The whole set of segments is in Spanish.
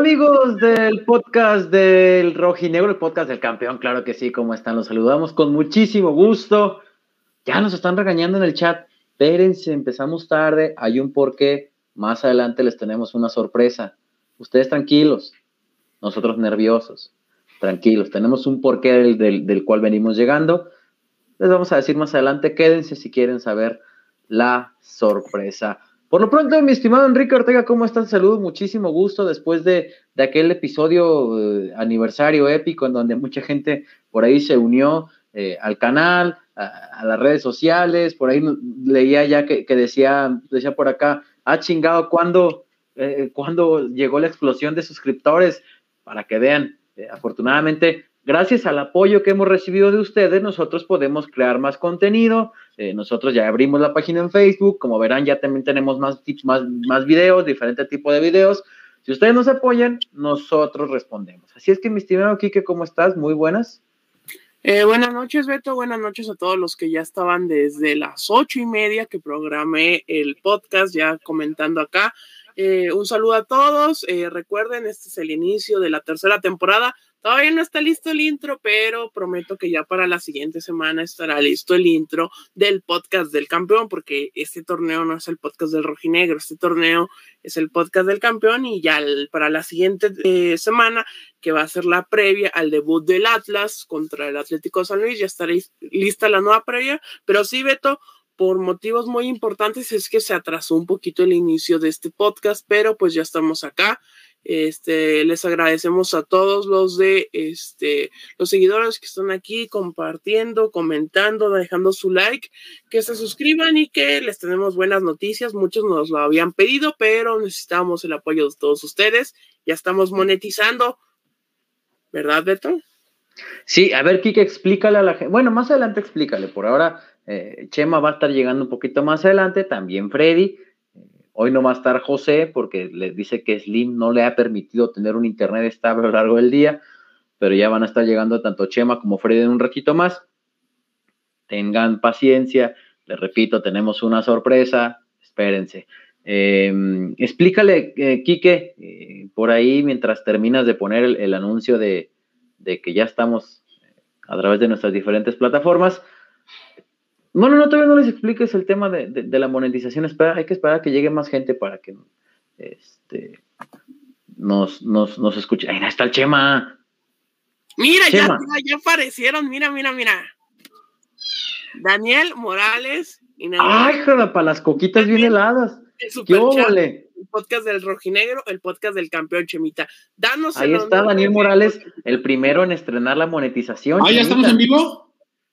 ¿Qué tal amigos del podcast del Rojinegro, el podcast del campeón? Claro que sí, ¿cómo están? Los saludamos con muchísimo gusto. Ya nos están regañando en el chat. Espérense, empezamos tarde, hay un porqué. Más adelante les tenemos una sorpresa. Ustedes tranquilos, nosotros nerviosos. Tranquilos, tenemos un porqué del, del cual venimos llegando. Les vamos a decir más adelante, quédense si quieren saber la sorpresa. Por lo pronto, mi estimado Enrique Ortega, ¿cómo estás? Saludos, muchísimo gusto después de, aquel episodio eh, aniversario épico en donde mucha gente por ahí se unió eh, al canal, a, las redes sociales, por ahí leía ya que, decía, decía por acá, ah, chingado, ¿cuándo, eh, ¿cuándo llegó la explosión de suscriptores? Para que vean, afortunadamente gracias al apoyo que hemos recibido de ustedes, nosotros podemos crear más contenido. Eh, nosotros ya abrimos la página en Facebook, como verán, ya también tenemos más tips, más, más videos, diferente tipo de videos. Si ustedes nos apoyan, nosotros respondemos. Así es que, mi estimado Kike, ¿cómo estás? Muy buenas. Eh, buenas noches, Beto. Buenas noches a todos los que ya estaban desde las ocho y media que programé el podcast, ya comentando acá. Eh, un saludo a todos. recuerden, este es el inicio de la tercera temporada. Todavía no está listo el intro, pero prometo que ya para la siguiente semana estará listo el intro del podcast del campeón, porque este torneo no es el podcast del rojinegro, este torneo es el podcast del campeón y ya para la siguiente eh, semana, que va a ser la previa al debut del Atlas contra el Atlético San Luis, ya estará lista la nueva previa, pero sí, Beto, por motivos muy importantes es que se atrasó un poquito el inicio de este podcast, pero pues ya estamos acá. Este, les agradecemos a todos los de este, los seguidores que están aquí compartiendo, comentando, dejando su like, que se suscriban y que les tenemos buenas noticias. Muchos nos lo habían pedido, pero necesitamos el apoyo de todos ustedes. Ya estamos monetizando, ¿verdad, Beto? Sí, a ver, Kike, explícale a la gente. Bueno, más adelante explícale. Por ahora, eh, Chema va a estar llegando un poquito más adelante, también Freddy. Hoy no va a estar José porque le dice que Slim no le ha permitido tener un internet estable a lo largo del día, pero ya van a estar llegando tanto Chema como Freddy en un ratito más. Tengan paciencia, les repito, tenemos una sorpresa, espérense. Em, explícale, eh, Quique, eh, por ahí mientras terminas de poner el, anuncio de, de, que ya estamos a través de nuestras diferentes plataformas, bueno, no, todavía no les expliques el tema de, la monetización. Espera, hay que esperar a que llegue más gente para que este, nos, nos, nos escuche. Ahí está el Chema. Mira, Ya, ya aparecieron. Mira, mira, mira. Daniel Morales. Y Ay, joder, para las coquitas bien heladas. ¿Qué El podcast del rojinegro, el podcast del campeón Chemita. Danos Ahí está Daniel Morales, el primero en estrenar la monetización. Ah, ya estamos en vivo.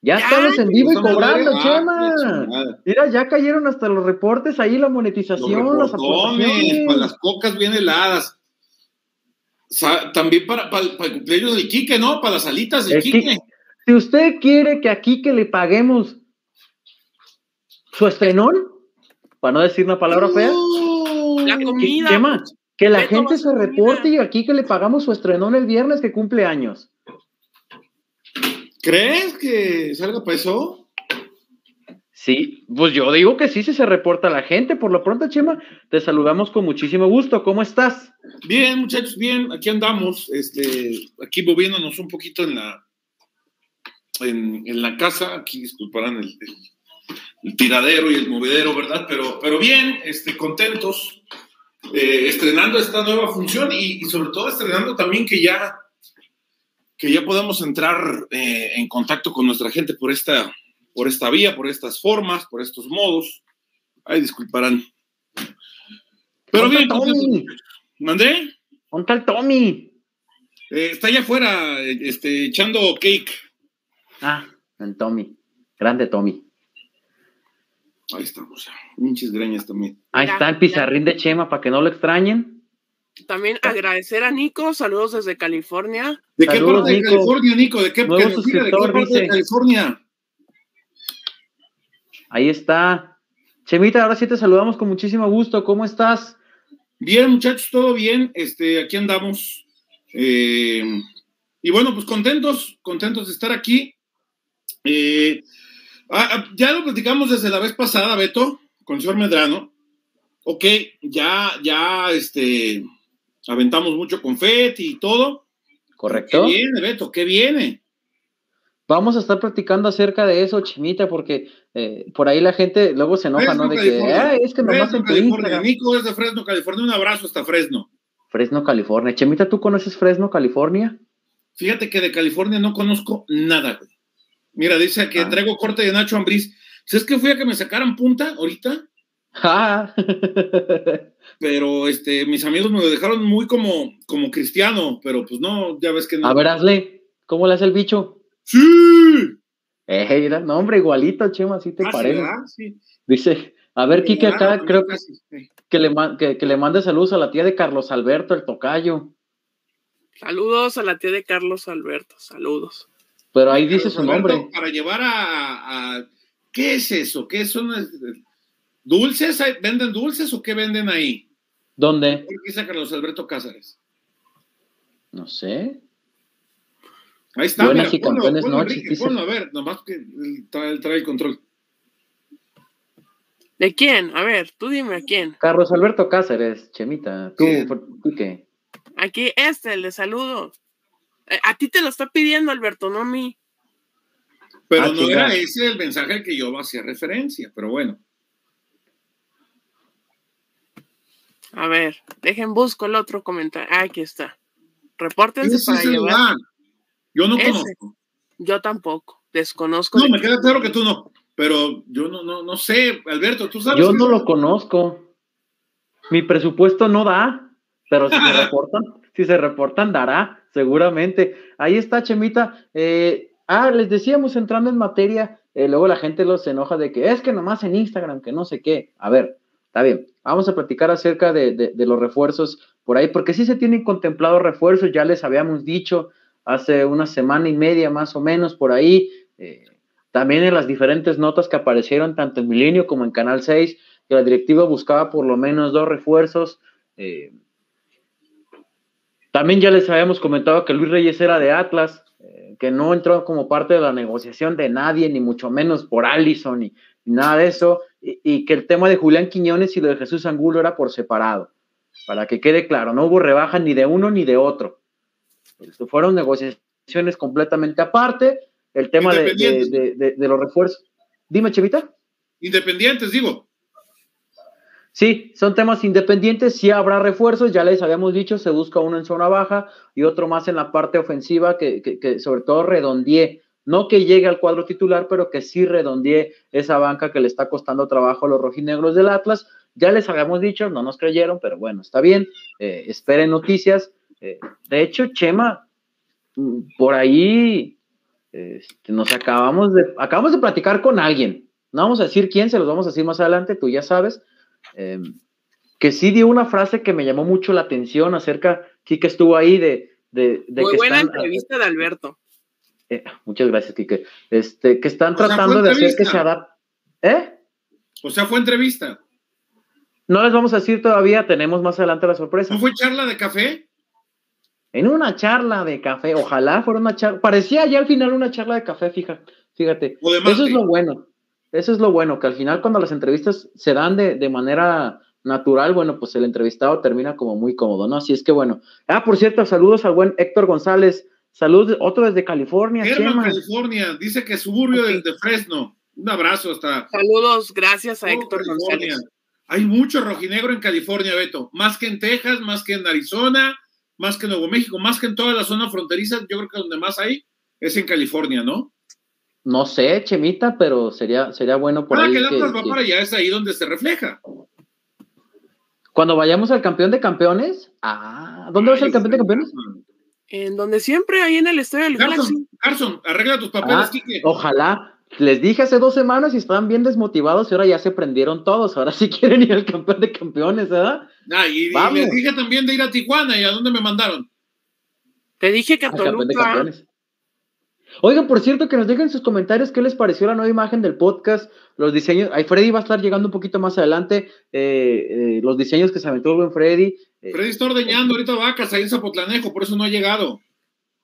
Ya, estamos en vivo y cobrando, ah, Chema. Mira, ya cayeron hasta los reportes ahí, la monetización, las aportaciones. Para las cocas bien heladas. también para, para, el cumpleaños del Quique, ¿no? Para las alitas del Quique. Si usted quiere que a Quique le paguemos su estrenón, para no decir una palabra fea. La comida. Chema, que la gente se reporte y aquí que le pagamos su estrenón el viernes que cumple años. ¿Crees que salga para eso? Sí, pues yo digo que sí, si se reporta la gente. Por lo pronto, Chema, te saludamos con muchísimo gusto. ¿Cómo estás? Bien, muchachos, bien. Aquí andamos, este, aquí moviéndonos un poquito en la, en, la casa. Aquí disculparán el, tiradero y el movedero, ¿verdad? Pero, pero bien, este, contentos, eh, estrenando esta nueva función y sobre todo estrenando también que ya que ya podamos entrar eh, en contacto con nuestra gente por esta, por esta vía, por estas formas, por estos modos. Ay, disculparán. Pero bien, Tommy? ¿mandé? ¿Dónde está Tommy? Eh, está allá afuera, este, echando cake. Ah, el Tommy. Grande Tommy. Ahí estamos. Pinches greñas también. Ahí está el pizarrín de Chema para que no lo extrañen. También agradecer a Nico, saludos desde California. ¿De qué parte de California, Nico? ¿De qué, ¿de qué parte de California? Ahí está. Chemita, ahora sí te saludamos con muchísimo gusto. ¿Cómo estás? Bien, muchachos, todo bien. Este, aquí andamos. Eh, y bueno, pues contentos, contentos de estar aquí. Eh, ah, ah, ya lo platicamos desde la vez pasada, Beto, con el señor Medrano. Ok, ya, ya, este, aventamos mucho confeti y todo. Correcto. ¿Qué viene, Beto? ¿Qué viene? Vamos a estar platicando acerca de eso, Chimita, porque eh, por ahí la gente luego se enoja, Fresno, ¿no? De California. que, "Ay, es que nomás Fresno, en California. Instagram". Nico es de Fresno, California. Un abrazo hasta Fresno. Fresno, California. Chimita, ¿tú conoces Fresno, California? Fíjate que de California no conozco nada, güey. Mira, dice que Ah. traigo corte de Nacho Ambriz. ¿Sabes que fui a que me sacaran punta ahorita? Ah. Pero este, mis amigos me lo dejaron muy como, como cristiano, pero pues no, ya ves que no. a ver, hazle. ¿Cómo le hace el bicho? ¡Sí! Eh, mira, no, hombre, igualito, Chema, así te Ah, parece. Dice, a ver, Kike, acá creo que, sí. que le, que, que le mande saludos a la tía de Carlos Alberto, el tocayo. Saludos a la tía de Carlos Alberto, saludos. Pero ahí dice Carlos su Alberto, nombre. Para llevar a, a- ¿Qué es eso? ¿Qué son? ¿Dulces? ¿Hay- ¿Venden dulces o qué venden ahí? ¿Dónde? ¿Por qué dice Carlos Alberto Cázares? No sé. Ahí está. Buenas mira, y campeones ponlo, noches, Enrique, dice. ponlo, a ver, nomás que él trae, él trae el control. ¿De quién? A ver, tú dime a quién. Carlos Alberto Cáceres, Chemita. ¿Tú, tú qué? Aquí, este, el de saludos. Eh, A ti te lo está pidiendo, Alberto, no a mí. Pero Ah, no era ese el mensaje al que yo hacía referencia, pero bueno. A ver, dejen busco el otro comentario. Ah, aquí está. Repórtense para es el llevar. lugar. Yo no Ese. conozco. Yo tampoco. Desconozco. No, de me queda claro que tú no. Pero yo no, no, no sé, Alberto, tú sabes. Yo no lo conozco. Mi presupuesto no da, pero si se reportan, si se reportan, dará, seguramente. Ahí está, Chemita. Eh, ah, les decíamos entrando en materia, eh, luego la gente los enoja de que es que nomás en Instagram, que no sé qué. A ver, está bien. Vamos a platicar acerca de, los refuerzos por ahí, porque sí se tienen contemplados refuerzos, ya les habíamos dicho hace una semana y media más o menos por ahí. eh, también en las diferentes notas que aparecieron tanto en Milenio como en Canal 6, que la directiva buscaba por lo menos dos refuerzos. eh, también ya les habíamos comentado que Luis Reyes era de Atlas, eh, que no entró como parte de la negociación de nadie, ni mucho menos por Allison, ni nada de eso, y, y que el tema de Julián Quiñones y lo de Jesús Angulo era por separado, para que quede claro, no hubo rebaja ni de uno ni de otro. Esto fueron negociaciones completamente aparte, el tema de, de- Independientes. de- de- de los refuerzos. Dime, Chevita. Independientes, digo. Sí, son temas independientes, sí habrá refuerzos, ya les habíamos dicho, se busca uno en zona baja y otro más en la parte ofensiva que, que- que sobre todo redondee, no que llegue al cuadro titular, pero que sí redondee esa banca que le está costando trabajo a los rojinegros del Atlas. Ya les habíamos dicho, no nos creyeron, pero bueno, está bien, eh, esperen noticias. Eh, de hecho, Chema, mm, por ahí este, nos acabamos de, acabamos de platicar con alguien, no vamos a decir quién, se los vamos a decir más adelante, tú ya sabes, eh, que sí dio una frase que me llamó mucho la atención acerca, Kike estuvo ahí de, de, de Muy que buena están, entrevista de Alberto. Eh, muchas gracias, Kike, este, que están O tratando de hacer que se adapte, ¿eh? O sea, fue entrevista. No les vamos a decir todavía, tenemos más adelante la sorpresa. ¿No fue charla de café? En una charla de café, ojalá fuera una charla, parecía ya al final una charla de café, fija, fíjate. O de Eso es lo bueno, eso es lo bueno, que al final cuando las entrevistas se dan de, de manera natural, bueno, pues el entrevistado termina como muy cómodo, ¿no? Así es que bueno. Ah, por cierto, saludos al buen Héctor González, saludos, otro desde California, Herman, Chema. California. Dice que suburbio Ok. de, de Fresno. Un abrazo hasta Saludos, gracias a Oh, Héctor California. González. Hay mucho rojinegro en California, Beto. Más que en Texas, más que en Arizona, más que en Nuevo México, más que en toda la zona fronteriza. Yo creo que donde más hay es en California, ¿no? No sé, Chemita, pero sería, sería bueno por Cada ahí que el que- Atlas va que- para allá es ahí donde se refleja. cuando vayamos al campeón de campeones, ah, ¿dónde va a ser el campeón de campeones? En donde siempre, ahí en el estadio del Galaxy. Carson, Carson, arregla tus papeles, Ah, Quique. Ojalá. Les dije hace dos semanas y estaban bien desmotivados y ahora ya se prendieron todos. Ahora sí quieren ir al campeón de campeones, ¿verdad? Ah, y, les dije también de ir a Tijuana y a dónde me mandaron. Te dije que Al campeón de Toluca. campeones. Oigan, por cierto, que nos dejen sus comentarios qué les pareció la nueva imagen del podcast, los diseños. Ahí Freddy va a estar llegando un poquito más adelante. eh, eh, los diseños que se aventó el buen Freddy. Eh, Freddy está ordeñando ahorita vacas ahí en Zapotlanejo, por eso no ha llegado.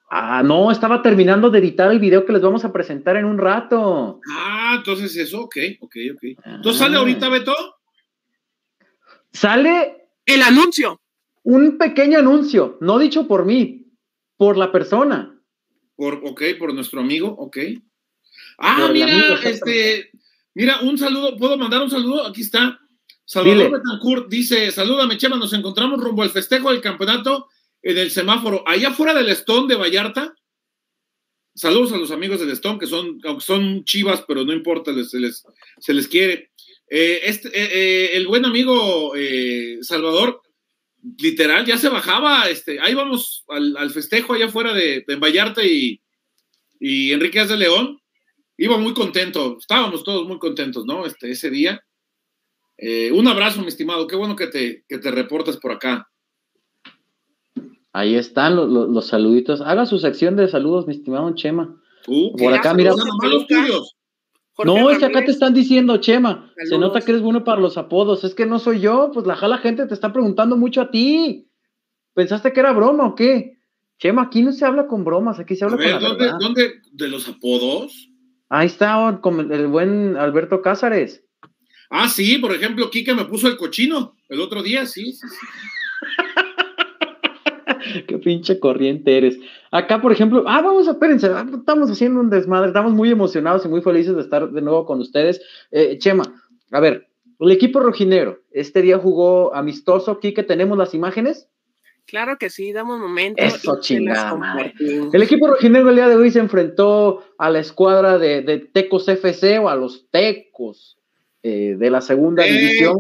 ah, no, estaba terminando de editar el video que les vamos a presentar en un rato. Ah, entonces eso, ok, ok, ok. Ah. Entonces sale ahorita, Beto. Sale El anuncio. Un pequeño anuncio, no dicho por mí, por la persona. Por, ok, por nuestro amigo, ok. Ah, mira, este, mira, un saludo, ¿puedo mandar un saludo? Aquí está. Salvador Betancourt dice, salúdame, Chema, nos encontramos rumbo al festejo del campeonato en el semáforo, allá fuera del Stone de Vallarta. Saludos a los amigos del Stone, que son, son chivas, pero no importa, se, les, se les quiere. Eh, este, eh, eh, el buen amigo Salvador, literal, ya se bajaba, este, ahí vamos al, festejo allá fuera de, Vallarta y, y Enrique de León. Iba muy contento, estábamos todos muy contentos, ¿no? Este, ese día. Un abrazo, mi estimado, qué bueno que te, que te reportas por acá. Ahí están los, saluditos. Haga su sección de saludos, mi estimado Chema. Uh, Por acá, mira. no, es que acá te están diciendo, Chema. Se nota que eres bueno para los apodos. Es que no soy yo, pues la jala gente te está preguntando mucho a ti. ¿Pensaste que era broma o qué? Chema, aquí no se habla con bromas, aquí se habla con la ¿dónde, ¿dónde, de los apodos? Ahí está con el buen Alberto Cázares. Ah, sí, por ejemplo, Kike me puso el cochino el otro día, sí. sí. Qué pinche corriente eres. Acá, por ejemplo, ah, vamos a, espérense, ah, estamos haciendo un desmadre, estamos muy emocionados y muy felices de estar de nuevo con ustedes. Eh, Chema, a ver, el equipo rojinegro, este día jugó amistoso, que tenemos las imágenes. Claro que sí, damos un momento. Eso, chingada. El equipo rojinegro el día de hoy se enfrentó a la escuadra de, Tecos FC o a los Tecos eh, de la segunda división.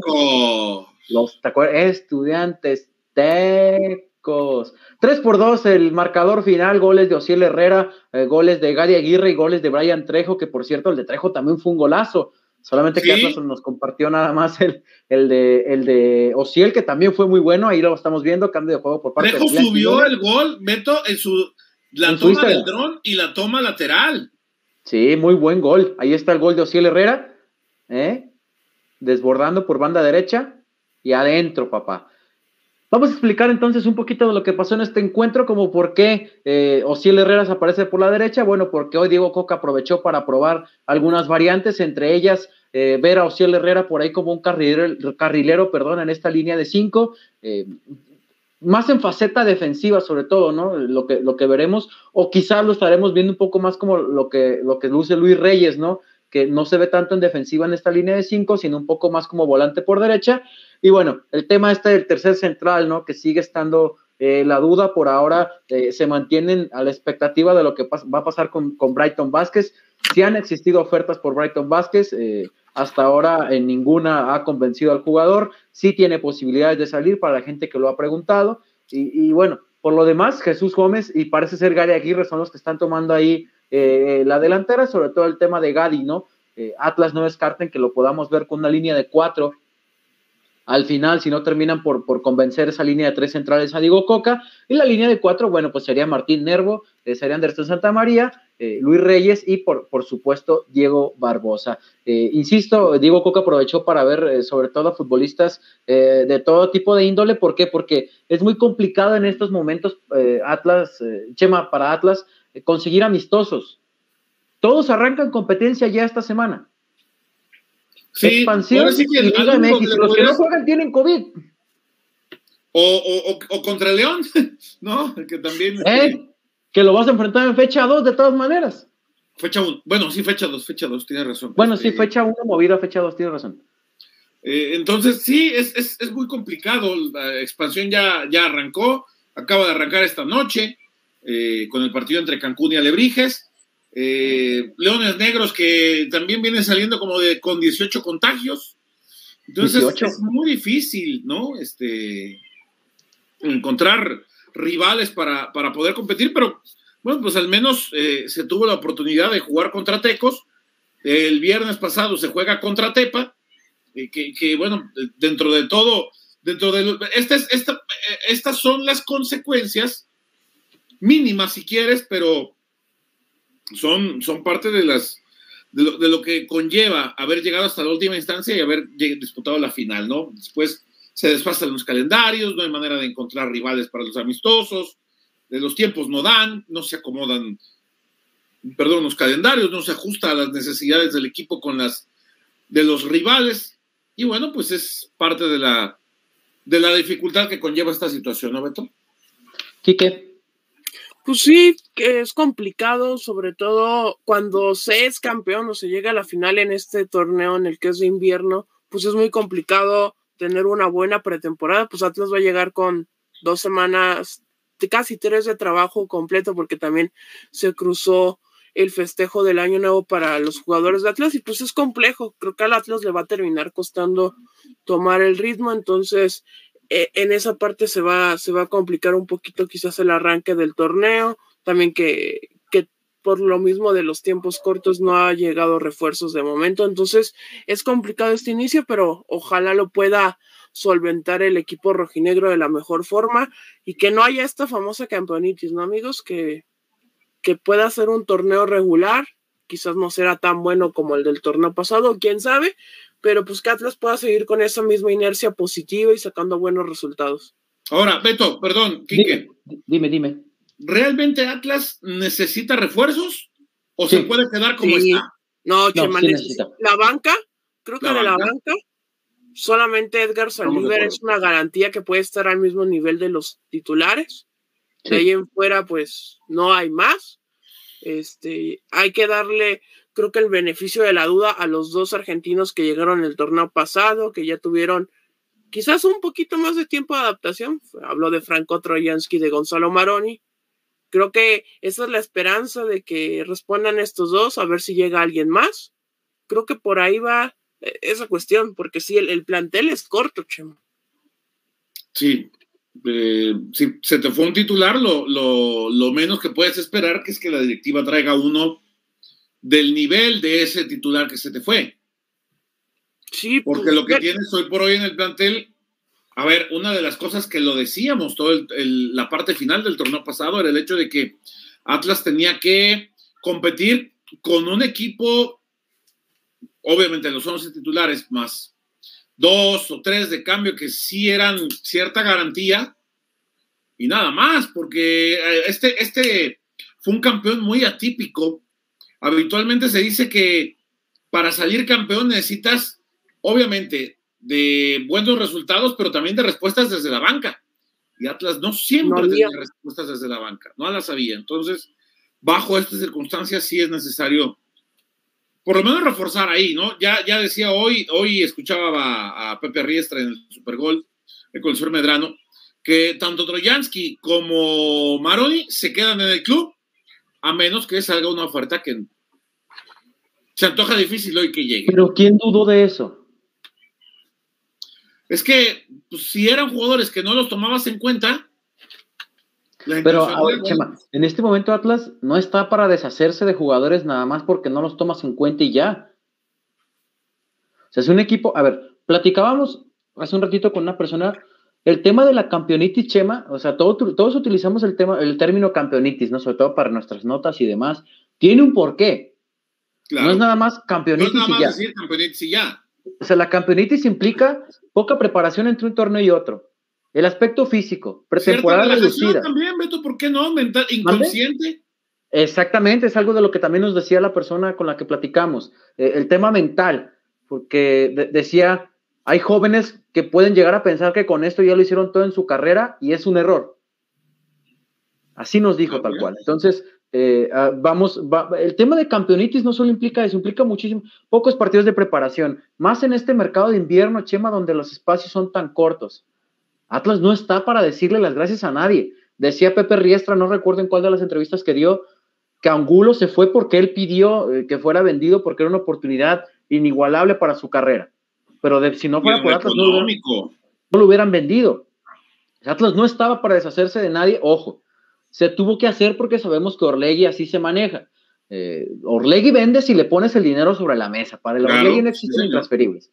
Los estudiantes Tecos 3 por 2 el marcador final, goles de Ociel Herrera, eh, goles de Gary Aguirre y goles de Brian Trejo, que por cierto el de Trejo también fue un golazo. Solamente que Atlas nos compartió nada más el, el de el de Ociel, que también fue muy bueno, ahí lo estamos viendo, cambio de juego por parte Trejo subió el gol, Beto, en su la toma del dron y la toma lateral. Sí, muy buen gol. Ahí está el gol de Ociel Herrera, ¿eh? Desbordando por banda derecha y adentro, papá. Vamos a explicar entonces un poquito de lo que pasó en este encuentro, como por qué eh, Ociel Herreras aparece por la derecha. Bueno, porque hoy Diego Coca aprovechó para probar algunas variantes, entre ellas eh, ver a Ociel Herrera por ahí como un carrilero, carrilero perdón, en esta línea de cinco. Eh, más en faceta defensiva, sobre todo, ¿no? Lo que, lo que veremos, o quizás lo estaremos viendo un poco más como lo que, lo que luce Luis Reyes, ¿no? Que no se ve tanto en defensiva en esta línea de cinco, sino un poco más como volante por derecha. Y bueno, el tema este del tercer central, ¿no? Que sigue estando eh, la duda por ahora, eh, se mantienen a la expectativa de lo que va a pasar con, Brighton Vázquez. Si han existido ofertas por Brighton Vázquez, eh, hasta ahora en ninguna ha convencido al jugador. Sí tiene posibilidades de salir para la gente que lo ha preguntado. Y, bueno, por lo demás, Jesús Gómez y parece ser Gary Aguirre son los que están tomando ahí la delantera, sobre todo el tema de Gadi, ¿no? Atlas no descarten que lo podamos ver con una línea de cuatro al final, si no terminan por, por convencer esa línea de tres centrales a Diego Coca, y la línea de cuatro, bueno, pues sería Martín Nervo, eh, sería Anderson Santamaría, eh, Luis Reyes y por, por supuesto Diego Barbosa. Eh, insisto, Diego Coca aprovechó para ver sobre todo a futbolistas de todo tipo de índole, ¿por qué? Porque es muy complicado en estos momentos, Atlas, Chema, para Atlas, conseguir amistosos. Todos arrancan competencia ya esta semana. Expansión Los que no juegan tienen COVID. O, o, contra León, ¿no? Que también. ¿Eh? Que lo vas a enfrentar en fecha 2 de todas maneras. Fecha 1. Bueno, sí, fecha 2, fecha 2, tienes razón. Bueno, sí, este, fecha 1 movido a fecha 2, tienes razón. Eh, entonces, sí, es, es, es, muy complicado. La expansión ya, ya arrancó, acaba de arrancar esta noche eh, con el partido entre Cancún y Alebrijes. Eh, leones Negros que también vienen saliendo como de con 18 contagios. Entonces es muy difícil, ¿no? Este encontrar rivales para, poder competir, pero bueno, pues al menos eh, se tuvo la oportunidad de jugar contra Tecos. El viernes pasado se juega contra Tepa, eh, que, bueno, dentro de todo, dentro de estas, estas son las consecuencias mínimas si quieres, pero son, son parte de las de lo, que conlleva haber llegado hasta la última instancia y haber disputado la final, ¿no? Después se desfasan los calendarios, no hay manera de encontrar rivales para los amistosos, de los tiempos no dan, no se acomodan, perdón, los calendarios, no se ajusta a las necesidades del equipo con las de los rivales. Y bueno, pues es parte de la de la dificultad que conlleva esta situación, ¿no, Beto? Quique. Pues sí, que es complicado, sobre todo cuando se es campeón o se llega a la final en este torneo en el que es de invierno, pues es muy complicado tener una buena pretemporada. Pues Atlas va a llegar con dos semanas, casi tres de trabajo completo, porque también se cruzó el festejo del año nuevo para los jugadores de Atlas y pues es complejo. Creo que al Atlas le va a terminar costando tomar el ritmo, entonces en esa parte se va, se va a complicar un poquito quizás el arranque del torneo, también que, que por lo mismo de los tiempos cortos no ha llegado refuerzos de momento, entonces es complicado este inicio, pero ojalá lo pueda solventar el equipo rojinegro de la mejor forma y que no haya esta famosa campeonitis, ¿no amigos? Que, que pueda ser un torneo regular, quizás no será tan bueno como el del torneo pasado, quién sabe, pero pues que Atlas pueda seguir con esa misma inercia positiva y sacando buenos resultados. Ahora, Beto, perdón, Quique. Dime, dime. ¿Realmente Atlas necesita refuerzos o se puede quedar como está? No, Chema, la banca, creo que de la banca, solamente Edgar Salívar es una garantía que puede estar al mismo nivel de los titulares. De ahí en fuera, pues no hay más. Este, hay que darle, creo que el beneficio de la duda a los dos argentinos que llegaron el torneo pasado, que ya tuvieron quizás un poquito más de tiempo de adaptación. Habló de Franco Trojansky, de Gonzalo Maroni. Creo que esa es la esperanza de que respondan estos dos, a ver si llega alguien más. Creo que por ahí va eh, esa cuestión, porque sí, el, el plantel es corto, Chema. Sí, eh, si se te fue un titular, lo, lo, menos que puedes esperar que es que la directiva traiga uno del nivel de ese titular que se te fue. Sí, porque pues, lo que tienes hoy por hoy en el plantel, a ver, una de las cosas que lo decíamos todo la parte final del torneo pasado era el hecho de que Atlas tenía que competir con un equipo, obviamente los 11 titulares más dos o tres de cambio que sí eran cierta garantía y nada más, porque eh, este, este fue un campeón muy atípico. Habitualmente se dice que para salir campeón necesitas, obviamente, de buenos resultados, pero también de respuestas desde la banca. Y Atlas no siempre tenía respuestas desde la banca, no las sabía. Entonces, bajo estas circunstancias sí es necesario por lo menos reforzar ahí, ¿no? Ya, ya decía hoy, hoy escuchaba a, Pepe Riestra en el Supergol, con el señor Medrano, que tanto Trojansky como Maroni se quedan en el club, a menos que salga una oferta que se antoja difícil hoy que llegue. Pero ¿quién dudó de eso? Es que pues, si eran jugadores que no los tomabas en cuenta, pero, Chema, en este momento Atlas no está para deshacerse de jugadores nada más porque no los tomas en cuenta y ya. O sea, es un equipo, a ver, platicábamos hace un ratito con una persona el tema de la campeonitis, Chema, o sea, todos utilizamos el, tema, el término campeonitis, ¿no? Sobre todo para nuestras notas y demás. Tiene un porqué. No es nada más campeonitis, no es nada más y ya. Decir campeonitis y ya. O sea, la campeonitis implica poca preparación entre un torneo y otro. El aspecto físico, pretemporada reducida. también, Beto, ¿por qué no? Mental, inconsciente. Exactamente, es algo de lo que también nos decía la persona con la que platicamos. Eh, el tema mental, porque decía, hay jóvenes que pueden llegar a pensar que con esto ya lo hicieron todo en su carrera y es un error. Así nos dijo tal cual. Entonces, eh, ah, vamos, el tema de campeonitis no solo implica eso, implica muchísimo, pocos partidos de preparación, más en este mercado de invierno, Chema, donde los espacios son tan cortos. Atlas no está para decirle las gracias a nadie. Decía Pepe Riestra, no recuerdo en cuál de las entrevistas que dio, que Angulo se fue porque él pidió eh, que fuera vendido porque era una oportunidad inigualable para su carrera. Pero si no fuera por Atlas, no lo, hubieran, vendido. Atlas no estaba para deshacerse de nadie, ojo, se tuvo que hacer porque sabemos que Orlegui así se maneja. Eh, Orlegui vende si le pones el dinero sobre la mesa. Para el Orlegui no existen intransferibles.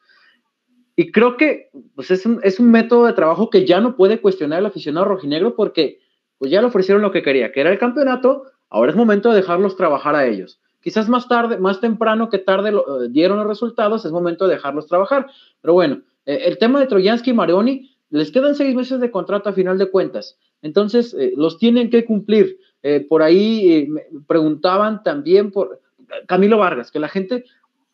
Y creo que pues es, un, es un método de trabajo que ya no puede cuestionar el aficionado rojinegro porque pues ya le ofrecieron lo que quería, que era el campeonato, ahora es momento de dejarlos trabajar a ellos. Quizás más tarde, más temprano que tarde eh, dieron los resultados, es momento de dejarlos trabajar. Pero bueno, eh, el tema de Trojansky y Marioni, les quedan seis meses de contrato a final de cuentas. Entonces, eh, los tienen que cumplir. por ahí preguntaban también por Camilo Vargas, que la gente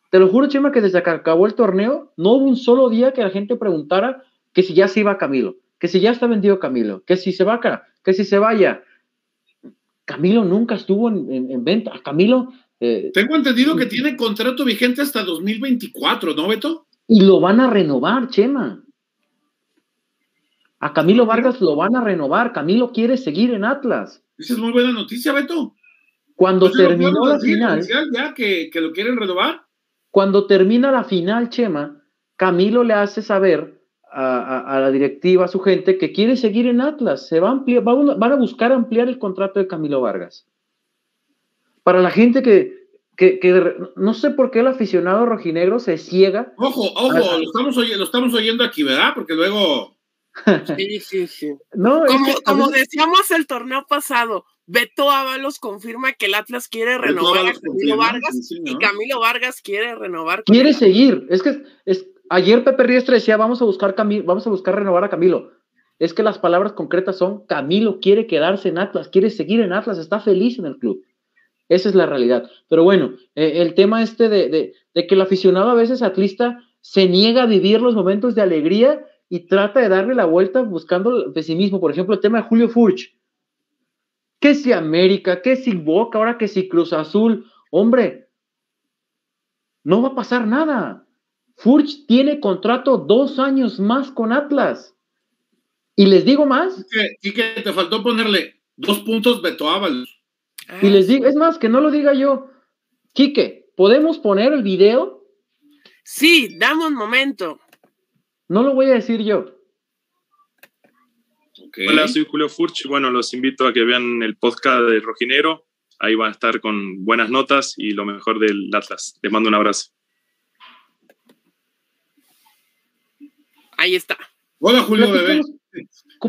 te lo juro, Chema, que desde que acabó el torneo, no hubo un solo día que la gente preguntara que si ya se iba Camilo, que si ya está vendido Camilo, que si se va acá, que si se vaya. Camilo nunca estuvo en, venta. Camilo. Eh, Tengo entendido que tiene contrato vigente hasta 2024, ¿no, Beto? Y lo van a renovar, Chema. A Camilo Vargas lo van a renovar. Camilo quiere seguir en Atlas. Esa es muy buena noticia, Beto. Cuando pues terminó la final. Ya que, que lo quieren renovar. Cuando termina la final, Chema, Camilo le hace saber a, la directiva, a su gente, que quiere seguir en Atlas. Se va a ampliar, van a buscar ampliar el contrato de Camilo Vargas. Para la gente que, que, no sé por qué el aficionado rojinegro se ciega. Ojo, ojo, lo, estamos lo estamos oyendo aquí, ¿verdad? Porque luego Sí, sí, sí. como, decíamos el torneo pasado, Beto Ábalos confirma que el Atlas quiere renovar a Camilo Vargas y Camilo Vargas quiere renovar. Quiere seguir. Es que es, ayer Pepe Riestre decía, vamos a buscar vamos a buscar renovar a Camilo. Es que las palabras concretas son Camilo quiere quedarse en Atlas, quiere seguir en Atlas, está feliz en el club. Esa es la realidad. Pero bueno, eh, el tema este de, de, que el aficionado a veces atlista se niega a vivir los momentos de alegría y trata de darle la vuelta buscando el pesimismo. Por ejemplo, el tema de Julio Furch. ¿Qué si América? ¿Qué si Boca? Ahora que si Cruz Azul. Hombre, no va a pasar nada. Furch tiene contrato dos años más con Atlas. Y les digo más. Y que, te faltó ponerle dos puntos Beto Ábalos. Y les digo, es más, que no lo diga yo. Quique, ¿podemos poner el video? Sí, dame un momento. No lo voy a decir yo. Hola, soy Julio Furch. Bueno, los invito a que vean el podcast de Rojinero. Ahí van a estar con buenas notas y lo mejor del Atlas. Les mando un abrazo. Ahí está. Hola, Julio platicamos,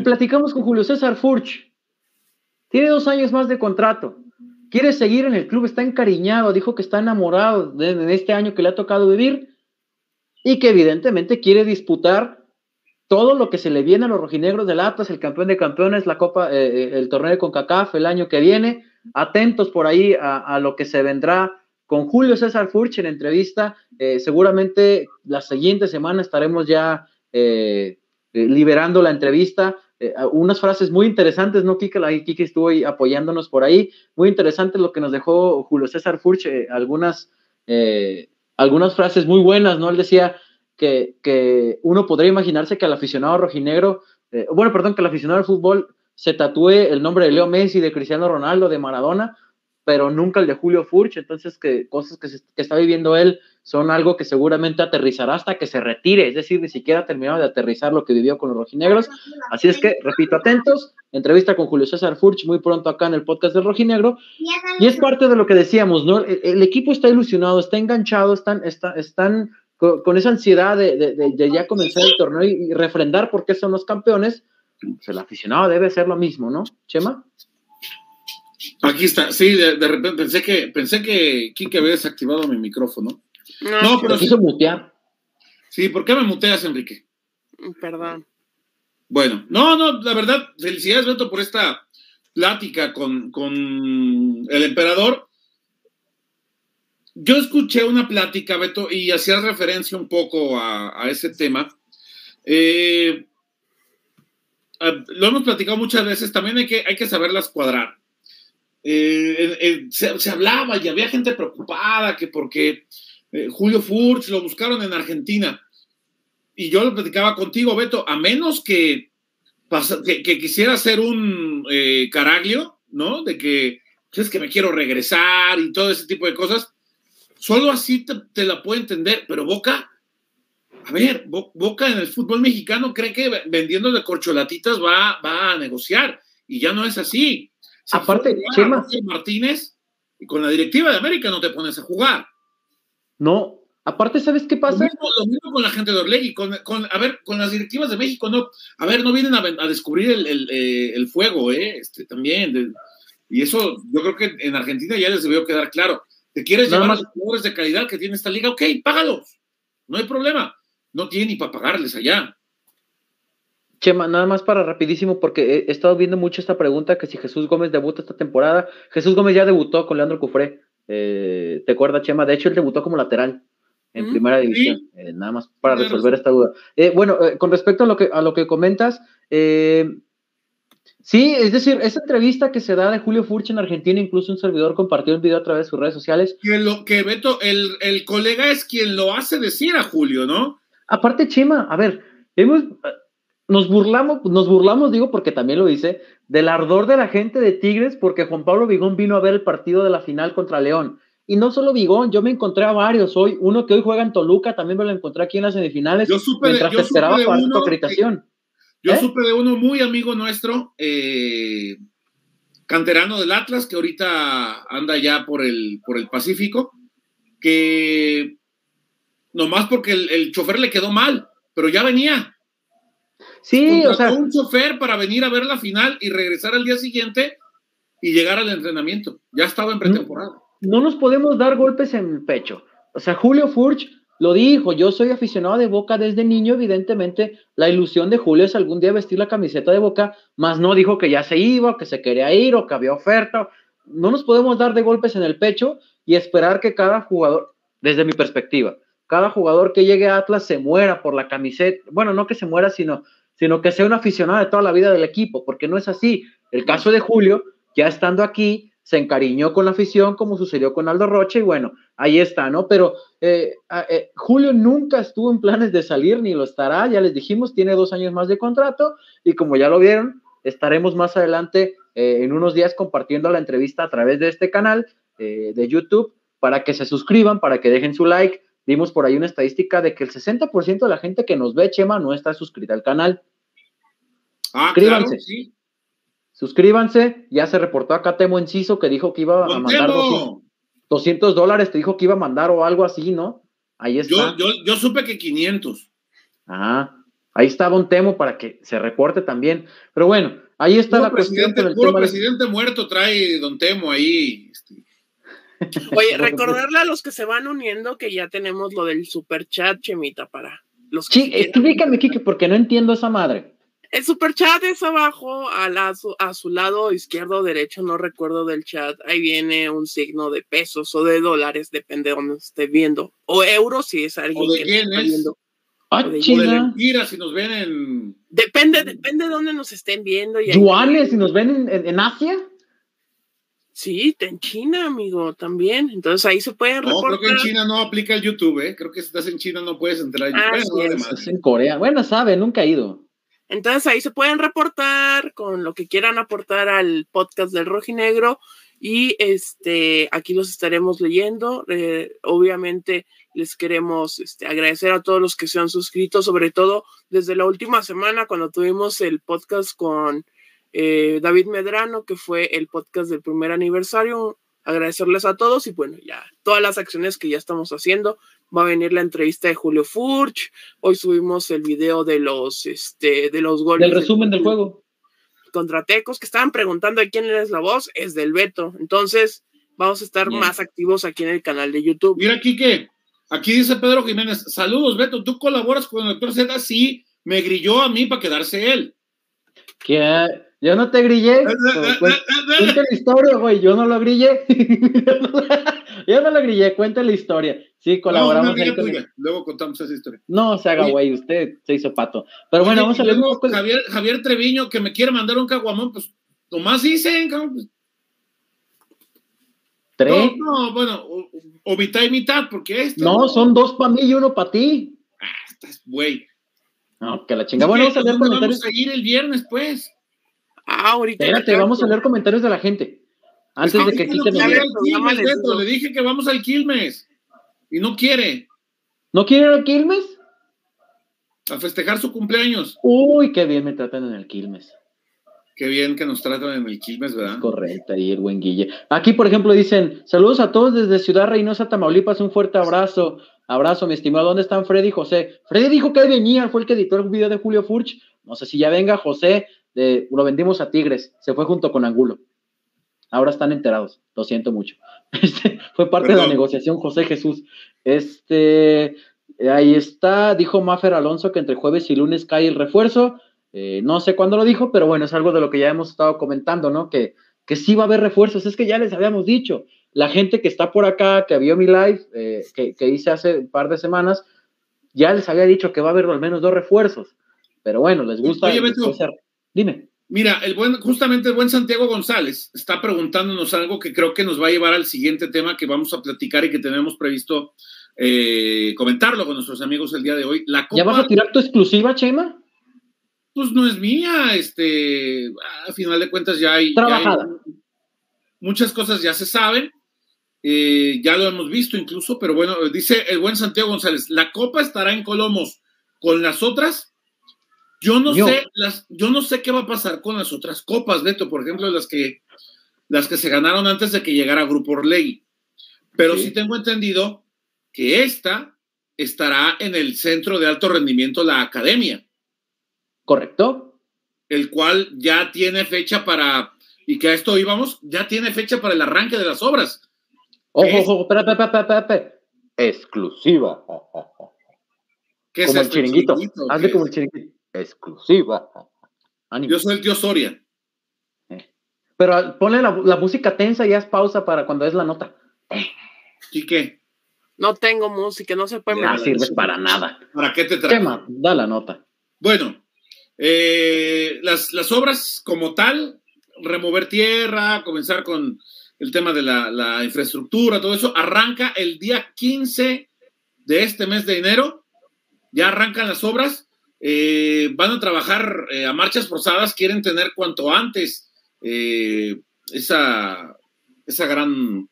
Platicamos con Julio César Furch. Tiene dos años más de contrato. Quiere seguir en el club, está encariñado, dijo que está enamorado de, este año que le ha tocado vivir y que evidentemente quiere disputar todo lo que se le viene a los rojinegros del Atlas, el campeón de campeones, la Copa, eh, eh, el torneo de CONCACAF el año que viene. Atentos por ahí a, lo que se vendrá con Julio César Furch en entrevista. Eh, seguramente la siguiente semana estaremos ya liberando la entrevista. Unas frases muy interesantes, ¿no, Kike? La Kike estuvo apoyándonos por ahí. Muy interesante lo que nos dejó Julio César Furch, algunas algunas frases muy buenas, ¿no? Él decía que, que uno podría imaginarse que al aficionado rojinegro, eh, bueno, perdón, que al aficionado al fútbol se tatúe el nombre de Leo Messi, de Cristiano Ronaldo, de Maradona, pero nunca el de Julio Furch, entonces que cosas que, que, está viviendo él son algo que seguramente aterrizará hasta que se retire, es decir, ni siquiera ha terminado de aterrizar lo que vivió con los rojinegros, así es que, repito, atentos, entrevista con Julio César Furch muy pronto acá en el podcast del rojinegro, y es parte de lo que decíamos, ¿no? El, equipo está ilusionado, está enganchado, están, están con, esa ansiedad de, de, ya comenzar el torneo y, refrendar por qué son los campeones, pues el aficionado debe hacer lo mismo, ¿no? Chema. Aquí está, sí, de, repente pensé que pensé que Kike había desactivado mi micrófono. No, pero. quiso mutear. Sí, ¿por qué me muteas, Enrique? Perdón. Bueno, no, no, la verdad, felicidades, Beto, por esta plática con, el emperador. Yo escuché una plática, Beto, y hacía referencia un poco a, ese tema. Eh, lo hemos platicado muchas veces, también hay que, hay que saberlas cuadrar. Eh, se, hablaba y había gente preocupada que porque eh, Julio Furch lo buscaron en Argentina. Y yo lo platicaba contigo, Beto, a menos que, que, quisiera hacer un eh, caraglio, ¿no? De que pues, es que me quiero regresar y todo ese tipo de cosas, solo así te, la puedo entender, pero Boca, a ver, Boca en el fútbol mexicano cree que vendiendo de corcholatitas va, va a negociar y ya no es así. Aparte, Chema. Martínez, y con la directiva de América no te pones a jugar. No, aparte, ¿sabes qué pasa? Lo mismo, con la gente de Orlegui, con, a ver, con las directivas de México, no, a ver, no vienen a, descubrir el, eh, fuego, ¿eh? Este, también. y eso yo creo que en Argentina ya les debió quedar claro. ¿Te quieres llevar a los jugadores de calidad que tiene esta liga? Ok, págalos. No hay problema. No tiene ni para pagarles allá. Chema, nada más para rapidísimo, porque he, estado viendo mucho esta pregunta, que si Jesús Gómez debuta esta temporada. Jesús Gómez ya debutó con Leandro Cufré. Eh, ¿Te acuerdas, Chema? De hecho, él debutó como lateral. en primera división. Eh, nada más para resolver esta duda. Eh, bueno, con respecto a lo que, a lo que comentas, sí, es decir, esa entrevista que se da de Julio Furch en Argentina, incluso un servidor compartió el video a través de sus redes sociales. Que, lo, que Beto, el, el colega es quien lo hace decir a Julio, ¿no? Aparte, Chema, a ver, hemos, nos burlamos, nos burlamos, digo, porque también lo dice, del ardor de la gente de Tigres, porque Juan Pablo Vigón vino a ver el partido de la final contra León. Y no solo Vigón, yo me encontré a varios hoy. Uno que hoy juega en Toluca, también me lo encontré aquí en las semifinales. Yo supe mientras yo esperaba supe para uno acreditación. Yo ¿Eh? supe de uno muy amigo nuestro, eh, canterano del Atlas, que ahorita anda ya por el, por el Pacífico, que nomás porque el, el chofer le quedó mal, pero ya venía. Sí, o sea, un chofer para venir a ver la final y regresar al día siguiente y llegar al entrenamiento. Ya estaba en pretemporada. no nos podemos dar golpes en el pecho. O sea, Julio Furch lo dijo, yo soy aficionado de Boca desde niño, evidentemente la ilusión de Julio es algún día vestir la camiseta de Boca, más no dijo que ya se iba, que se quería ir o que había oferta. No nos podemos dar de golpes en el pecho y esperar que cada jugador, desde mi perspectiva, cada jugador que llegue a Atlas se muera por la camiseta, bueno, no que se muera, sino, sino que sea un aficionado de toda la vida del equipo, porque no es así. El caso de Julio, ya estando aquí, se encariñó con la afición, como sucedió con Aldo Rocha, y bueno, ahí está, ¿no? Pero eh, eh, Julio nunca estuvo en planes de salir, ni lo estará, ya les dijimos, tiene dos años más de contrato, y como ya lo vieron, estaremos más adelante eh, en unos días compartiendo la entrevista a través de este canal de YouTube, para que se suscriban, para que dejen su like. Dimos por ahí una estadística de que el 60% de la gente que nos ve, Chema, no está suscrita al canal. Ah, Suscríbanse. claro, sí. Suscríbanse, ya se reportó acá Temo Enciso que dijo que iba a mandar Temo, 200, 200 dólares, te dijo que iba a mandar o algo así, ¿no? Ahí está. yo, yo, yo supe que 500. Ah, ahí está Don Temo para que se reporte también. Pero bueno, ahí está Puro la cuestión presidente, con el puro tema de- presidente muerto trae Don Temo ahí. este. Oye, recordarle a los que se van uniendo que ya tenemos lo del super chat, Chemita, para los que Sí, explícame, Kike, porque no entiendo esa madre. El super chat es abajo, a, la- su, a su lado izquierdo o derecho, no recuerdo del chat. Ahí viene un signo de pesos o de dólares, depende de donde esté viendo. O euros, si es alguien ¿O de que está yenes? viendo. Ah, O de- si nos ven en. Depende, depende de dónde nos estén viendo. y ahí- Yuanes, si nos ven en, en- en Asia. Sí, en China, amigo, también. Entonces ahí se pueden No, creo que en reportar. China no aplica el YouTube, ¿eh? Creo que si estás en China no puedes entrar. Ah, Bueno, sí, es-. Es en Corea. Bueno, sabe, nunca he ido. Entonces ahí se pueden reportar con lo que quieran aportar al podcast del Rojinegro y este aquí los estaremos leyendo. Eh, obviamente les queremos este, agradecer a todos los que se han suscrito, sobre todo desde la última semana cuando tuvimos el podcast con eh, David Medrano, que fue el podcast del primer aniversario. Agradecerles a todos y bueno, ya todas las acciones que ya estamos haciendo. Va a venir la entrevista de Julio Furch. Hoy subimos el video de los, este, de los goles. Del resumen del juego. Contra Tecos, que estaban preguntando de quién es la voz, es del Beto. Entonces, vamos a estar Bien. más activos aquí en el canal de YouTube. Mira, Quique, aquí dice Pedro Jiménez, saludos, Beto, ¿tú colaboras con el doctor Z? Sí, me grilló a mí para quedarse él. Que yo no te grillé. Pues, Cuenta la historia, güey. Yo no lo grillé. yo no lo grillé. Cuenta la historia. Sí, colaboramos No, ahí una con. Luego contamos esa historia. No se haga, güey. Usted se hizo pato. Pero bueno, vamos a poco. el- Javier, Javier Treviño, que me quiere mandar un caguamón, pues nomás dicen, cabrón, pues, ¿Tres? No, no, bueno, o, o mitad y mitad, porque esto. No, son dos para mí y uno para ti. Estás, güey. No, que la chinga. Bueno, vamos a leer ¿Dónde comentarios. Vamos a ir el viernes, pues. Ah, ahorita. Espérate, vamos a leer comentarios de la gente. Antes de que al programa Quilmes, Beto. Le dije que vamos al Quilmes. Y no quiere. ¿No quiere ir al Quilmes? A festejar su cumpleaños. Uy, qué bien me tratan en el Quilmes. Qué bien que nos tratan en el Quilmes, ¿verdad? Correcto, ahí el buen Guille. Aquí, por ejemplo, dicen: Saludos a todos desde Ciudad Reynosa, Tamaulipas. Un fuerte abrazo. Abrazo, mi estimado. ¿Dónde están Freddy y José? Freddy dijo que él venía, fue el que editó el video de Julio Furch. No sé si ya venga José. De- lo vendimos a Tigres. Se fue junto con Angulo. Ahora están enterados. Lo siento mucho. Este, fue parte de la negociación José Jesús. Este, ahí está. Dijo Maffer Alonso que entre jueves y lunes cae el refuerzo. Eh, no sé cuándo lo dijo, pero bueno, es algo de lo que ya hemos estado comentando, ¿no? Que, que sí va a haber refuerzos. Es que ya les habíamos dicho, la gente que está por acá, que vio mi live, eh, que, hice hace un par de semanas, ya les había dicho que va a haber al menos dos refuerzos. Pero bueno, les gusta. Oye, Dime. Mira, el buen, justamente el buen Santiago González está preguntándonos algo que creo que nos va a llevar al siguiente tema que vamos a platicar y que tenemos previsto eh, comentarlo con nuestros amigos el día de hoy. La ¿Ya vas a tirar tu exclusiva, Chema? Pues no es mía, este, a final de cuentas ya hay, Trabajada. muchas cosas ya se saben, eh, ya lo hemos visto incluso, pero bueno, dice el buen Santiago González, la copa estará en Colomos con las otras yo no sé, las, yo no sé qué va a pasar con las otras copas, Beto, por ejemplo, las que, las que se ganaron antes de que llegara Grupo Orlegui. Pero sí. tengo entendido que esta estará en el centro de alto rendimiento, la academia. Correcto. El cual ya tiene fecha para, y que a esto íbamos, ya tiene fecha para el arranque de las obras. Ojo, ojo, espera, espera, espera, espera, Exclusiva. ¿Qué como es el chiringuito. Hazle como el chiringuito exclusiva. Yo soy el tío Soria. Eh. Pero ponle la, música tensa y haz pausa para cuando es la nota. ¿Y qué? No tengo música, no se puede. No sirves para nada. ¿Para qué te traes? da la nota. Bueno, eh, las, obras como tal, remover tierra, comenzar con el tema de la, la, infraestructura, todo eso, arranca el día 15 de este mes de enero. Ya arrancan las obras eh, van a trabajar eh, a marchas forzadas, quieren tener cuanto antes eh, esa, esa gran...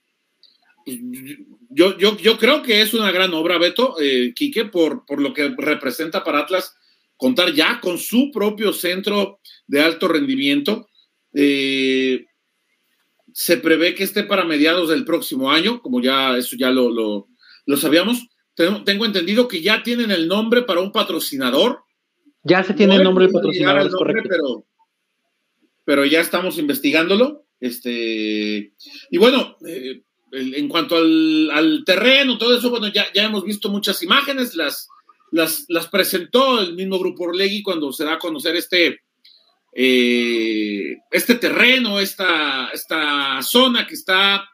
Yo, yo, yo, creo que es una gran obra, Beto, Quique, por, por lo que representa para Atlas contar ya con su propio centro de alto rendimiento. se prevé que esté para mediados del próximo año, como ya eso ya lo, lo, lo sabíamos. Tengo, entendido que ya tienen el nombre para un patrocinador. Ya se tiene el nombre del patrocinador, correcto. Pero, pero ya estamos investigándolo. Este, y bueno, eh, en cuanto al, terreno, todo eso, bueno, ya, ya hemos visto muchas imágenes, las, las, las presentó el mismo Grupo Orlegui cuando se da a conocer este, eh, este terreno, esta, esta zona que está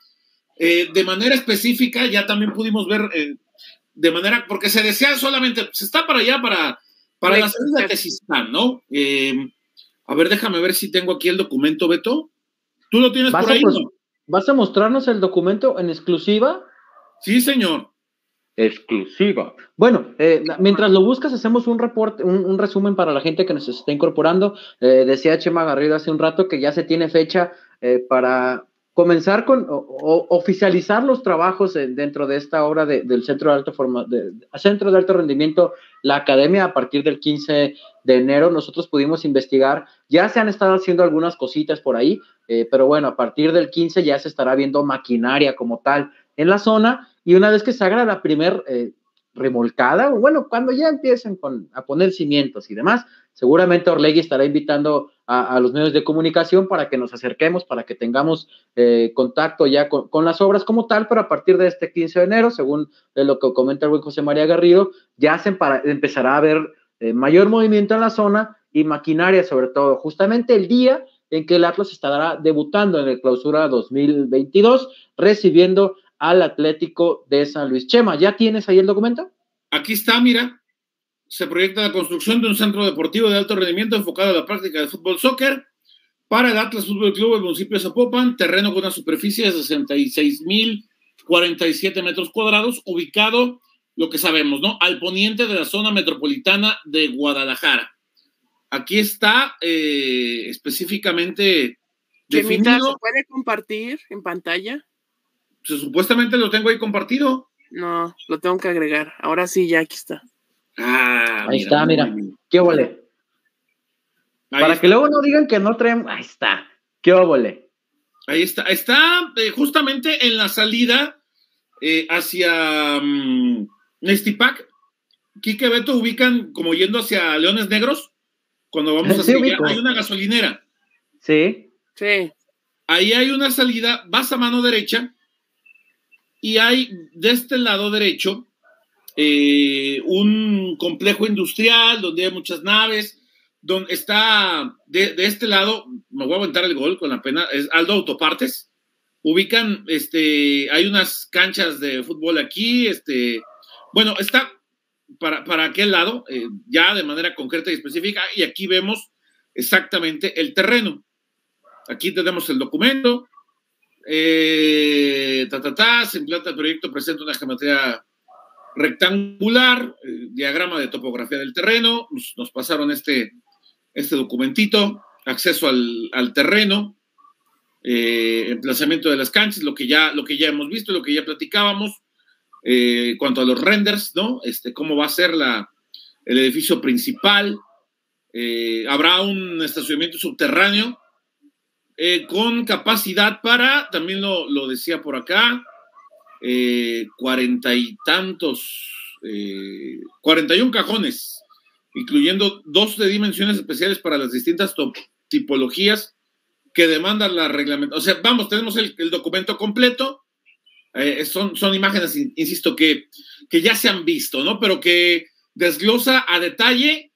eh, de manera específica, ya también pudimos ver de manera, porque se desea solamente, se está para allá para para la salida que sí están, ¿no? Em, a ver, déjame ver si tengo aquí el documento, Beto. ¿Tú lo tienes por ahí? ¿Vas a mostrarnos el documento en exclusiva? Sí, señor. Exclusiva. Bueno, eh, mientras lo buscas, hacemos un reporte, un, resumen para la gente que nos está incorporando. Eh, decía Chema Garrido hace un rato que ya se tiene fecha eh, para comenzar con o, oficializar los trabajos dentro de esta obra del Centro de Alto Forma, de, Centro de Alto Rendimiento, la Academia, a partir del 15 de enero, nosotros pudimos investigar, ya se han estado haciendo algunas cositas por ahí, eh, pero bueno, a partir del 15 ya se estará viendo maquinaria como tal en la zona, y una vez que se haga la primer eh, remolcada, o bueno, cuando ya empiecen con, a poner cimientos y demás, seguramente Orlegui estará invitando a, los medios de comunicación para que nos acerquemos, para que tengamos eh, contacto ya con, las obras como tal, pero a partir de este 15 de enero, según lo que comenta el buen José María Garrido, ya se empezará a haber eh, mayor movimiento en la zona y maquinaria sobre todo, justamente el día en que el Atlas estará debutando en el clausura 2022, recibiendo al Atlético de San Luis. Chema, ¿ya tienes ahí el documento? Aquí está, mira se proyecta la construcción de un centro deportivo de alto rendimiento enfocado a la práctica de fútbol soccer para el Atlas Fútbol Club del municipio de Zapopan, terreno con una superficie de 66.047 metros cuadrados, ubicado, lo que sabemos, ¿no? Al poniente de la zona metropolitana de Guadalajara. Aquí está eh, específicamente definido. ¿Se puede compartir en pantalla? Pues, supuestamente lo tengo ahí compartido. No, lo tengo que agregar. Ahora sí, ya aquí está. Ah, ahí está, mira. ¿Qué óvole? Para que luego no digan que no traen. Ahí está. ¿Qué óvole? Ahí está. Está eh, justamente en la salida eh, hacia um, Nestipac. Quique Beto ubican como yendo hacia Leones Negros. Cuando vamos a seguir, hay una gasolinera. Sí. Sí. Ahí hay una salida, vas a mano derecha y hay de este lado derecho eh, un complejo industrial donde hay muchas naves, donde está de, este lado, me voy a aventar el gol con la pena, es Aldo Autopartes. Ubican, este, hay unas canchas de fútbol aquí, este, bueno, está para, para aquel lado, eh, ya de manera concreta y específica, y aquí vemos exactamente el terreno. Aquí tenemos el documento, eh, ta, ta, ta, se implanta el proyecto, presenta una geometría rectangular, eh, diagrama de topografía del terreno, nos, pasaron este, este documentito, acceso al, terreno, eh, emplazamiento de las canchas, lo que, ya, lo que ya hemos visto, lo que ya platicábamos, eh, cuanto a los renders, ¿no? Este, cómo va a ser la, el edificio principal, habrá un estacionamiento subterráneo con capacidad para, también lo, lo decía por acá, eh, cuarenta y tantos, eh, cuarenta y un cajones, incluyendo dos de dimensiones especiales para las distintas tipologías que demandan la reglamentación. O sea, vamos, tenemos el, documento completo. Eh, son, son imágenes, insisto, que, que ya se han visto, ¿no? Pero que desglosa a detalle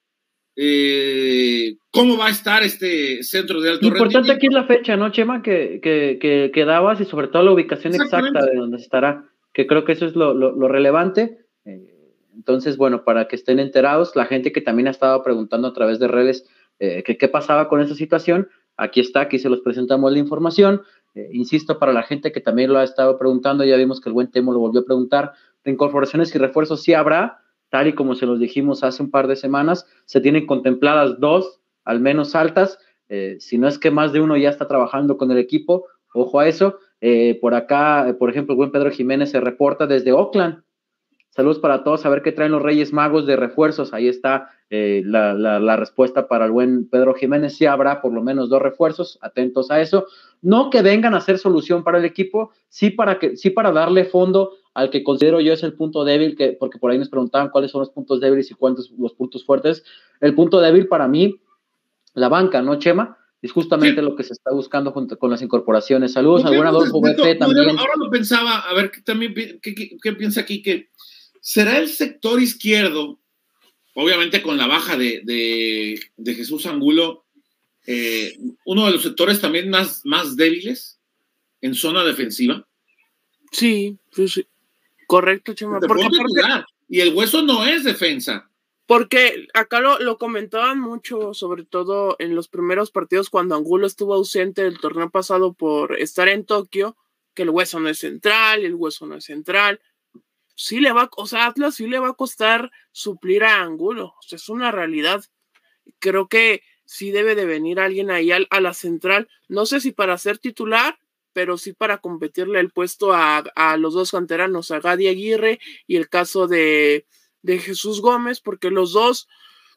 cómo va a estar este centro de alto Lo importante aquí es la fecha, ¿no, Chema? Que, que, que, dabas y sobre todo la ubicación exacta de donde estará, que creo que eso es lo, lo, relevante. Eh, entonces, bueno, para que estén enterados, la gente que también ha estado preguntando a través de redes eh, que qué pasaba con esa situación, aquí está, aquí se los presentamos la información. Eh, insisto, para la gente que también lo ha estado preguntando, ya vimos que el buen Temo lo volvió a preguntar, de incorporaciones y refuerzos sí habrá, tal y como se los dijimos hace un par de semanas, se tienen contempladas dos al menos altas. Eh, si no es que más de uno ya está trabajando con el equipo, ojo a eso. Eh, por acá, por ejemplo, el buen Pedro Jiménez se reporta desde Oakland. Saludos para todos, a ver qué traen los Reyes Magos de refuerzos. Ahí está eh, la, respuesta para el buen Pedro Jiménez. Sí habrá por lo menos dos refuerzos, atentos a eso. No que vengan a ser solución para el equipo, sí para, que, sí para darle fondo al que considero yo es el punto débil, que, porque por ahí nos preguntaban cuáles son los puntos débiles y cuántos los puntos fuertes. El punto débil para mí la banca, ¿no, Chema? Es justamente lo que se está buscando junto con las incorporaciones. Saludos a buen Adolfo BP también. Ahora lo pensaba, a ver, ¿qué, también, qué, piensa aquí? Que será el sector izquierdo, obviamente con la baja de, Jesús Angulo, eh, uno de los sectores también más, más débiles en zona defensiva. Sí, sí, correcto, Chema. Porque y el hueso no es defensa. Porque acá lo, comentaban mucho, sobre todo en los primeros partidos cuando Angulo estuvo ausente del torneo pasado por estar en Tokio, que el hueso no es central, el hueso no es central. Sí le va, o sea, Atlas sí le va a costar suplir a Angulo, o sea, es una realidad. Creo que sí debe de venir alguien ahí a, la central, no sé si para ser titular, pero sí para competirle el puesto a, a los dos canteranos, a Gadi Aguirre y el caso de de Jesús Gómez, porque los dos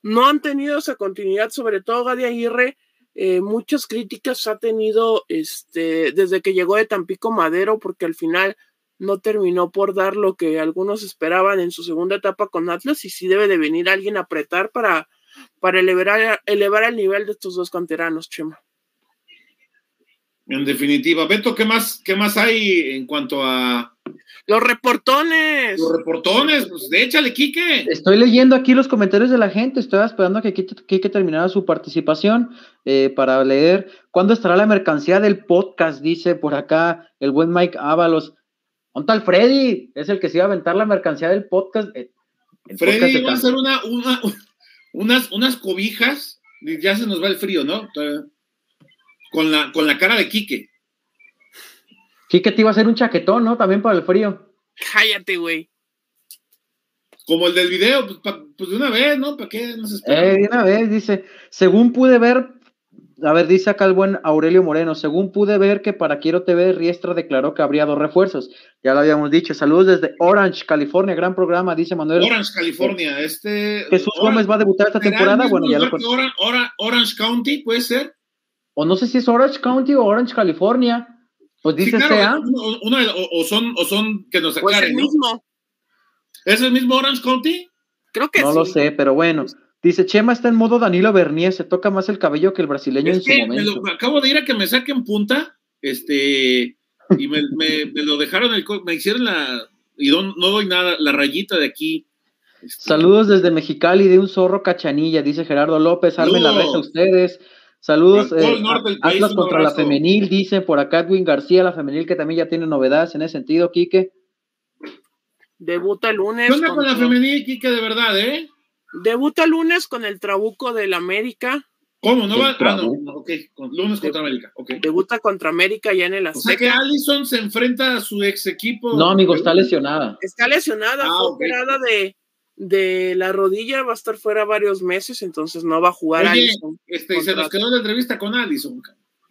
no han tenido esa continuidad, sobre todo Gadi Aguirre. Eh, muchas críticas ha tenido este, desde que llegó de Tampico Madero, porque al final no terminó por dar lo que algunos esperaban en su segunda etapa con Atlas, y sí debe de venir alguien a apretar para, para elevar, elevar el nivel de estos dos canteranos, Chema. En definitiva, Beto, ¿qué más, qué más hay en cuanto a, los reportones. Los reportones, pues échale, Quique. Estoy leyendo aquí los comentarios de la gente, estoy esperando a que Quique terminara su participación eh, para leer. ¿Cuándo estará la mercancía del podcast? Dice por acá el buen Mike Ábalos. ¿Dónde el Freddy? Es el que se iba a aventar la mercancía del podcast. Eh, Freddy va a hacer una, unas, unas cobijas, ya se nos va el frío, ¿no? Con la, con la cara de Quique. Quique te iba a hacer un chaquetón, ¿no? También para el frío. Cállate, güey. Como el del video, pues, pues de una vez, ¿no? ¿Para qué nos Eh, de una vez, dice. Según pude ver, a ver, dice acá el buen Aurelio Moreno, según pude ver que para Quiero TV, Riestra declaró que habría dos refuerzos. Ya lo habíamos dicho. Saludos desde Orange, California. Gran programa, dice Manuel. Orange, California. Este, Jesús Gómez va a debutar esta temporada. Bueno, ya lo Orange, Orange County, puede ser. O no sé si es Orange County o Orange, California. Pues dice sea. o, son, o son que nos aclaren. Pues el mismo. ¿Es el mismo Orange County? Creo que no sí. No lo sé, pero bueno. Dice Chema está en modo Danilo Bernier, se toca más el cabello que el brasileño en su momento. acabo de ir a que me saquen punta, este, y me, lo dejaron, me hicieron la, y no, doy nada, la rayita de aquí. Este, Saludos desde Mexicali de un zorro cachanilla, dice Gerardo López. Armen la Saludos. reja ustedes. Saludos. Eh, Atlas contra la femenil, dice por acá Edwin García, la femenil que también ya tiene novedades en ese sentido, Quique. Debuta el lunes. ¿Qué onda con la femenil, Kike, de verdad, eh? Debuta el lunes con el Trabuco del América. ¿Cómo? ¿No va? Ah, no, ok, lunes contra América. Debuta contra América ya en el O sea que Azteca. Allison se enfrenta a su ex equipo. No, amigo, está lesionada. Está lesionada, Ah, fue operada de, de la rodilla, va a estar fuera varios meses, entonces no va a jugar Oye, Alisson. Este, y se nos quedó la entrevista con Allison.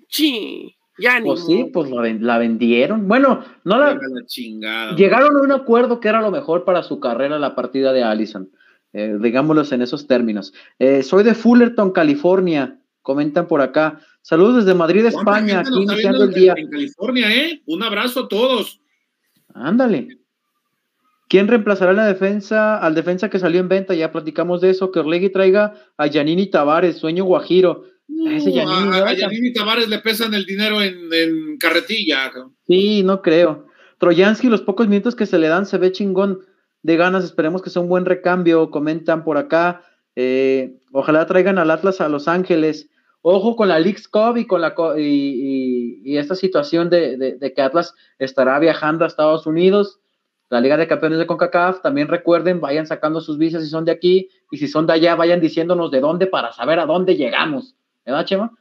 Sí, ya ni Pues sí, modo. pues la, ven- la vendieron. Bueno, no la, chingada. Llegaron a un acuerdo que era lo mejor para su carrera la partida de Allison. Eh, digámoslos en esos términos. Eh, soy de Fullerton, California. Comentan por acá. Saludos desde Madrid, ¿Cuánta España. Aquí iniciando el día. en California, ¿eh? Un abrazo a todos. Ándale. ¿Quién reemplazará la defensa al defensa que salió en venta? Ya platicamos de eso. Que Orlegui traiga a Yanini Tavares, sueño guajiro. Ese Uh, Yanini, a, a Tavares le pesan el dinero en, en carretilla. Sí, no creo. Troyansky, los pocos minutos que se le dan, se ve chingón de ganas. Esperemos que sea un buen recambio. Comentan por acá. Eh, ojalá traigan al Atlas a Los Ángeles. Ojo con la Leagues Cup y con la co- y, y- y esta situación de, de- de que Atlas estará viajando a Estados Unidos. La Liga de Campeones de CONCACAF. También recuerden, vayan sacando sus visas si son de aquí y si son de allá, vayan diciéndonos de dónde para saber a dónde llegamos. ¿Verdad, Chema?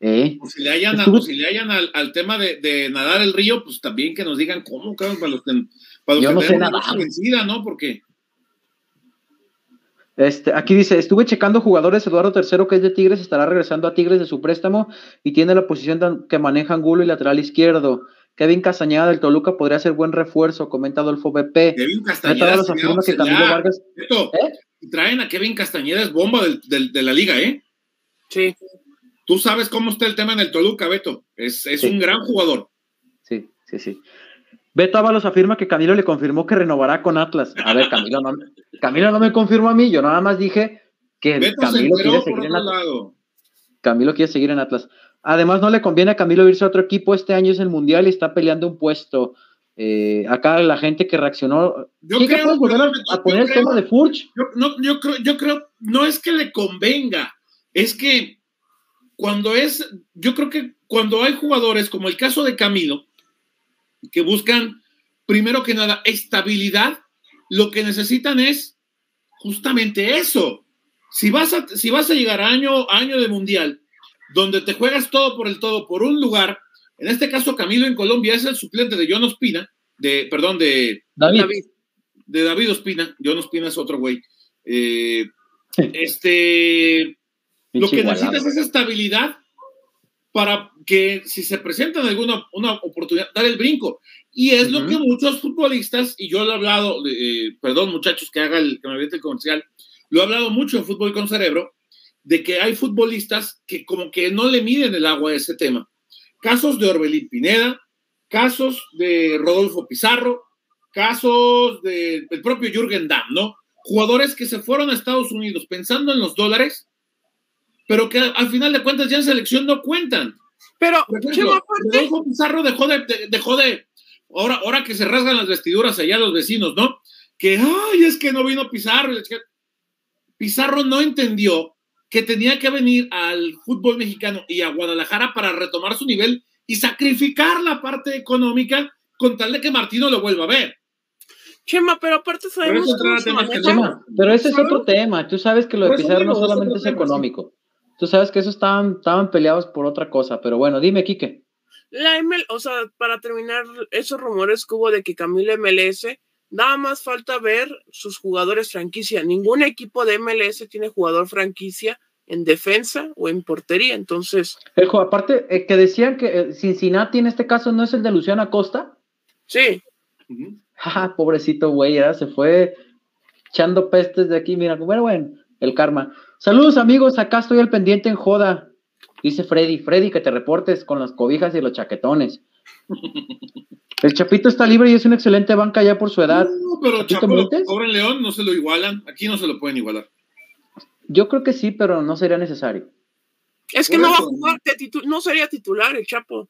Eh. O si le hayan, o si le hayan al, al tema de, de nadar el río, pues también que nos digan cómo, cabrón, para los que, para los Yo que no sé nadar. vencida, ¿no? Porque Este, aquí dice, estuve checando jugadores, Eduardo III, que es de Tigres, estará regresando a Tigres de su préstamo y tiene la posición que maneja Angulo y lateral izquierdo. Kevin Castañeda del Toluca podría ser buen refuerzo, comenta Adolfo BP. Kevin Castañeda sería afirma que auxiliar. Camilo Vargas, Esto, ¿Eh? y traen a Kevin Castañeda, es bomba del- del- de la liga, ¿eh? Sí, Tú sabes cómo está el tema en el Toluca, Beto. Es, es Sí. un gran jugador. sí, sí, sí. Beto Ábalos afirma que Camilo le confirmó que renovará con Atlas. A ver, Camilo no, Camilo no me confirmó a mí, yo nada más dije que Beto se Camilo quiere seguir en otro Atlas. lado. Camilo quiere seguir en Atlas. Además, no le conviene a Camilo irse a otro equipo. Este año es el Mundial y está peleando un puesto. Eh, acá la gente que reaccionó. Yo ¿Sí que creo, volver a, poner el creo- tema de Furch? Yo, no, yo creo, yo creo, no es que le convenga, es que cuando es, yo creo que cuando hay jugadores como el caso de Camilo, que buscan, primero que nada, estabilidad, lo que necesitan es justamente eso. Si vas a, si vas a llegar a año, a año de mundial, donde te juegas todo por el todo, por un lugar, en este caso Camilo en Colombia es el suplente de John Ospina, de, perdón, de, David. David. de David Ospina. John Ospina es otro güey. Eh, este, lo que necesitas es estabilidad para que si se presenta en alguna una oportunidad, dar el brinco. Y es lo que muchos futbolistas, y yo lo he hablado, eh, perdón muchachos que haga el, que me el comercial, lo he hablado mucho en Fútbol con Cerebro, de que hay futbolistas que como que no le miden el agua a ese tema. Casos de Orbelín Pineda, casos de Rodolfo Pizarro, casos del propio Jürgen Damm, ¿no? Jugadores que se fueron a Estados Unidos pensando en los dólares, pero que al final de cuentas ya en selección no cuentan. Pero, ejemplo, Rodolfo Pizarro dejó de, de- dejó de, ahora, ahora que se rasgan las vestiduras allá los vecinos, ¿no? Que, ay, es que no vino Pizarro. Pizarro no entendió que tenía que venir al fútbol mexicano y a Guadalajara para retomar su nivel y sacrificar la parte económica con tal de que Martino lo vuelva a ver. Chema, pero aparte sabemos eso cómo se Chema, pero ese es otro tema. Tú sabes que lo de Pizarro no solamente es económico. Tú sabes que eso estaban, estaban peleados por otra cosa. Pero bueno, dime, Quique. La ML, o sea, para terminar, esos rumores que hubo de que Camilo MLS, nada más falta ver sus jugadores franquicia. Ningún equipo de MLS tiene jugador franquicia en defensa o en portería. Entonces, aparte, eh, que decían que eh, Cincinnati en este caso no es el de Luciano Acosta. sí. Jaja, pobrecito güey, ya se fue echando pestes de aquí. Mira, bueno, bueno, el karma. Saludos amigos, acá estoy al pendiente en joda. Dice Freddy, Freddy, que te reportes con las cobijas y los chaquetones. El Chapito está libre y es una excelente banca ya por su edad. No, pero ¿Chapito Chapo, Montes? pobre León, no se lo igualan. Aquí no se lo pueden igualar. Yo creo que sí, pero no sería necesario. es que Por no va a jugar, de titu- no sería titular el Chapo.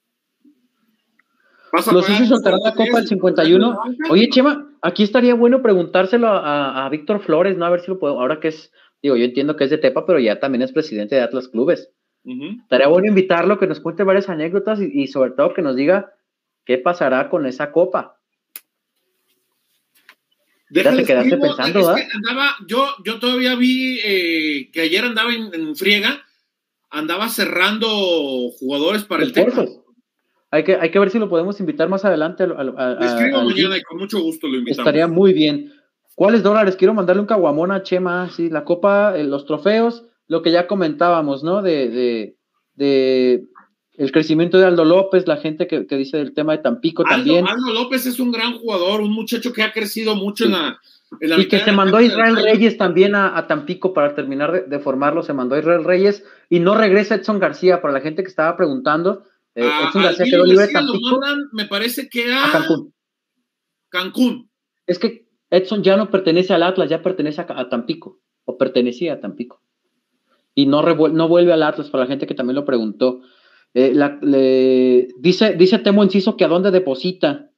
No sé si soltará la Copa del 51. Oye, Chema, aquí estaría bueno preguntárselo a, Víctor Flores, ¿no? A ver si lo puedo, ahora que es, digo, yo entiendo que es de Tepa, pero ya también es presidente de Atlas Clubes. Estaría bueno invitarlo, que nos cuente varias anécdotas y, sobre todo que nos diga qué pasará con esa Copa. ya te quedaste pensando, ¿verdad? yo, yo todavía vi eh, que ayer andaba en, friega, andaba cerrando jugadores para el Tepa. Hay que, hay que ver si lo podemos invitar más adelante. A, escribo mañana y con mucho gusto lo invitamos. Estaría muy bien. ¿Cuáles dólares? Quiero mandarle un caguamón a Chema, sí, la copa, eh, los trofeos, lo que ya comentábamos, ¿no? De, de, de el crecimiento de Aldo López, la gente que, que dice del tema de Tampico también. Aldo López es un gran jugador, un muchacho que ha crecido mucho en la... y que se mandó a Israel Reyes también a, a, Tampico para terminar de, formarlo, se mandó a Israel Reyes y no regresa Edson García, para la gente que estaba preguntando, eh, Edson García quedó libre de Tampico. me parece que a, Cancún. Cancún. Es que Edson ya no pertenece al Atlas, ya pertenece a, Tampico, o pertenecía a Tampico. Y no, no vuelve al Atlas, para la gente que también lo preguntó. Eh, le, dice, dice Temo Enciso que a dónde deposita.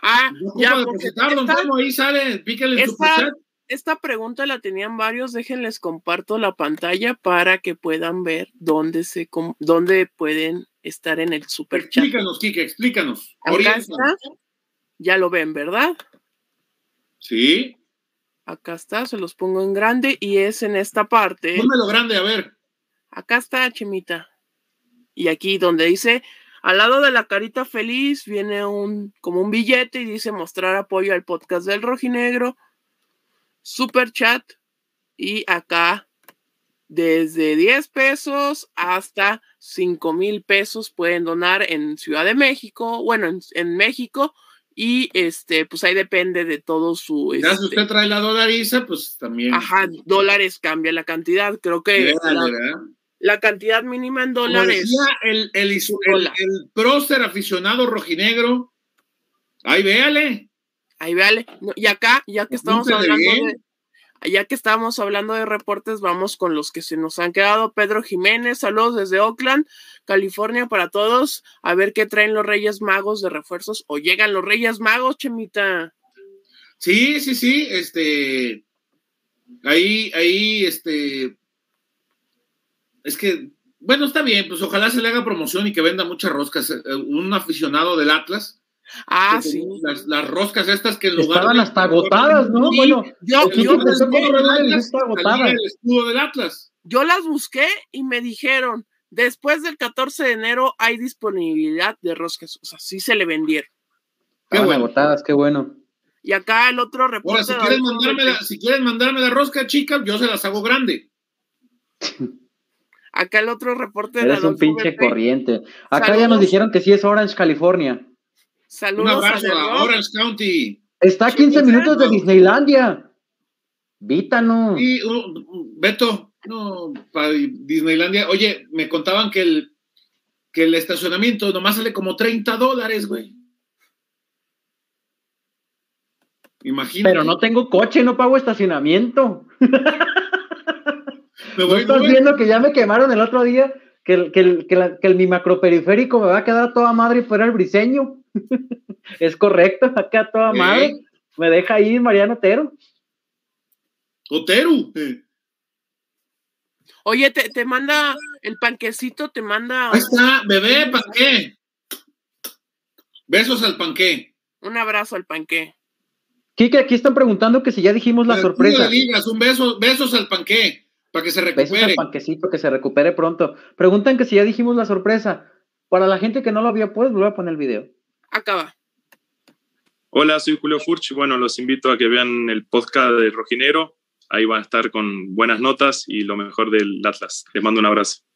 Ah, ya, depositar, don Temo, ahí sale, píquele esta, esta pregunta la tenían varios, déjenles comparto la pantalla para que puedan ver dónde se dónde pueden estar en el super chat. Explícanos, Kike, explícanos. Acá está. Ya lo ven, ¿verdad? Sí. Acá está, se los pongo en grande y es en esta parte. Pónmelo grande, a ver. Acá está, Chimita. Y aquí donde dice, al lado de la carita feliz viene un como un billete y dice mostrar apoyo al podcast del rojinegro, super chat y acá desde 10 pesos hasta 5 mil pesos pueden donar en Ciudad de México, bueno, en, México, y este, pues ahí depende de todo su. Ya si usted trae la dolariza, pues también. Ajá, dólares cambia la cantidad. Creo que la, cantidad mínima en dólares. el, el, el, prócer aficionado rojinegro. Ahí véale. Ahí véale. y acá, ya que estamos hablando de, ya que estamos hablando de reportes, vamos con los que se nos han quedado. Pedro Jiménez, saludos desde Oakland, California para todos. A ver qué traen los Reyes Magos de refuerzos o llegan los Reyes Magos, Chemita. Sí, sí, sí, este, ahí, ahí, este, es que, bueno, está bien, pues ojalá se le haga promoción y que venda muchas roscas. Eh, un aficionado del Atlas Ah, sí. Las, roscas estas que en lugar Estaban hasta agotadas, ¿no? bueno, yo, yo el escudo del Atlas. Yo las busqué y me dijeron, después del 14 de enero hay disponibilidad de roscas. O sea, sí se le vendieron. Qué bueno. agotadas, qué bueno. Y acá el otro reporte. si quieren, mandarme la, si quieren mandarme la rosca, chica, yo se las hago grande. Acá el otro reporte Eres un pinche corriente. Acá ya nos dijeron que sí es Orange, California. Saludos Un abrazo a, Orange County. Está a 15 minutos de Disneylandia. Vítano. Y, uh, Beto, no, para Disneylandia. Oye, me contaban que el, que el estacionamiento nomás sale como 30 dólares, güey. Imagínate. Pero no tengo coche, no pago estacionamiento. Me voy, ¿No estás viendo que ya me quemaron el otro día? Que, el, que, el, que, el, mi macroperiférico me va a quedar toda madre fuera el briseño. es correcto, acá toda madre. Me deja ahí Mariano Otero. Otero. Oye, te, te, manda el panquecito, te manda. Ahí está, bebé, panqué. Besos al panqué. Un abrazo al panqué. Kike, aquí están preguntando que si ya dijimos la sorpresa. digas, un beso, besos al panqué, para que se recupere. Besos al panquecito, que se recupere pronto. Preguntan que si ya dijimos la sorpresa. Para la gente que no lo había, puedes volver a poner el video acaba. Hola, soy Julio Furch. Bueno, los invito a que vean el podcast de Rojinero. Ahí van a estar con buenas notas y lo mejor del Atlas. Les mando un abrazo.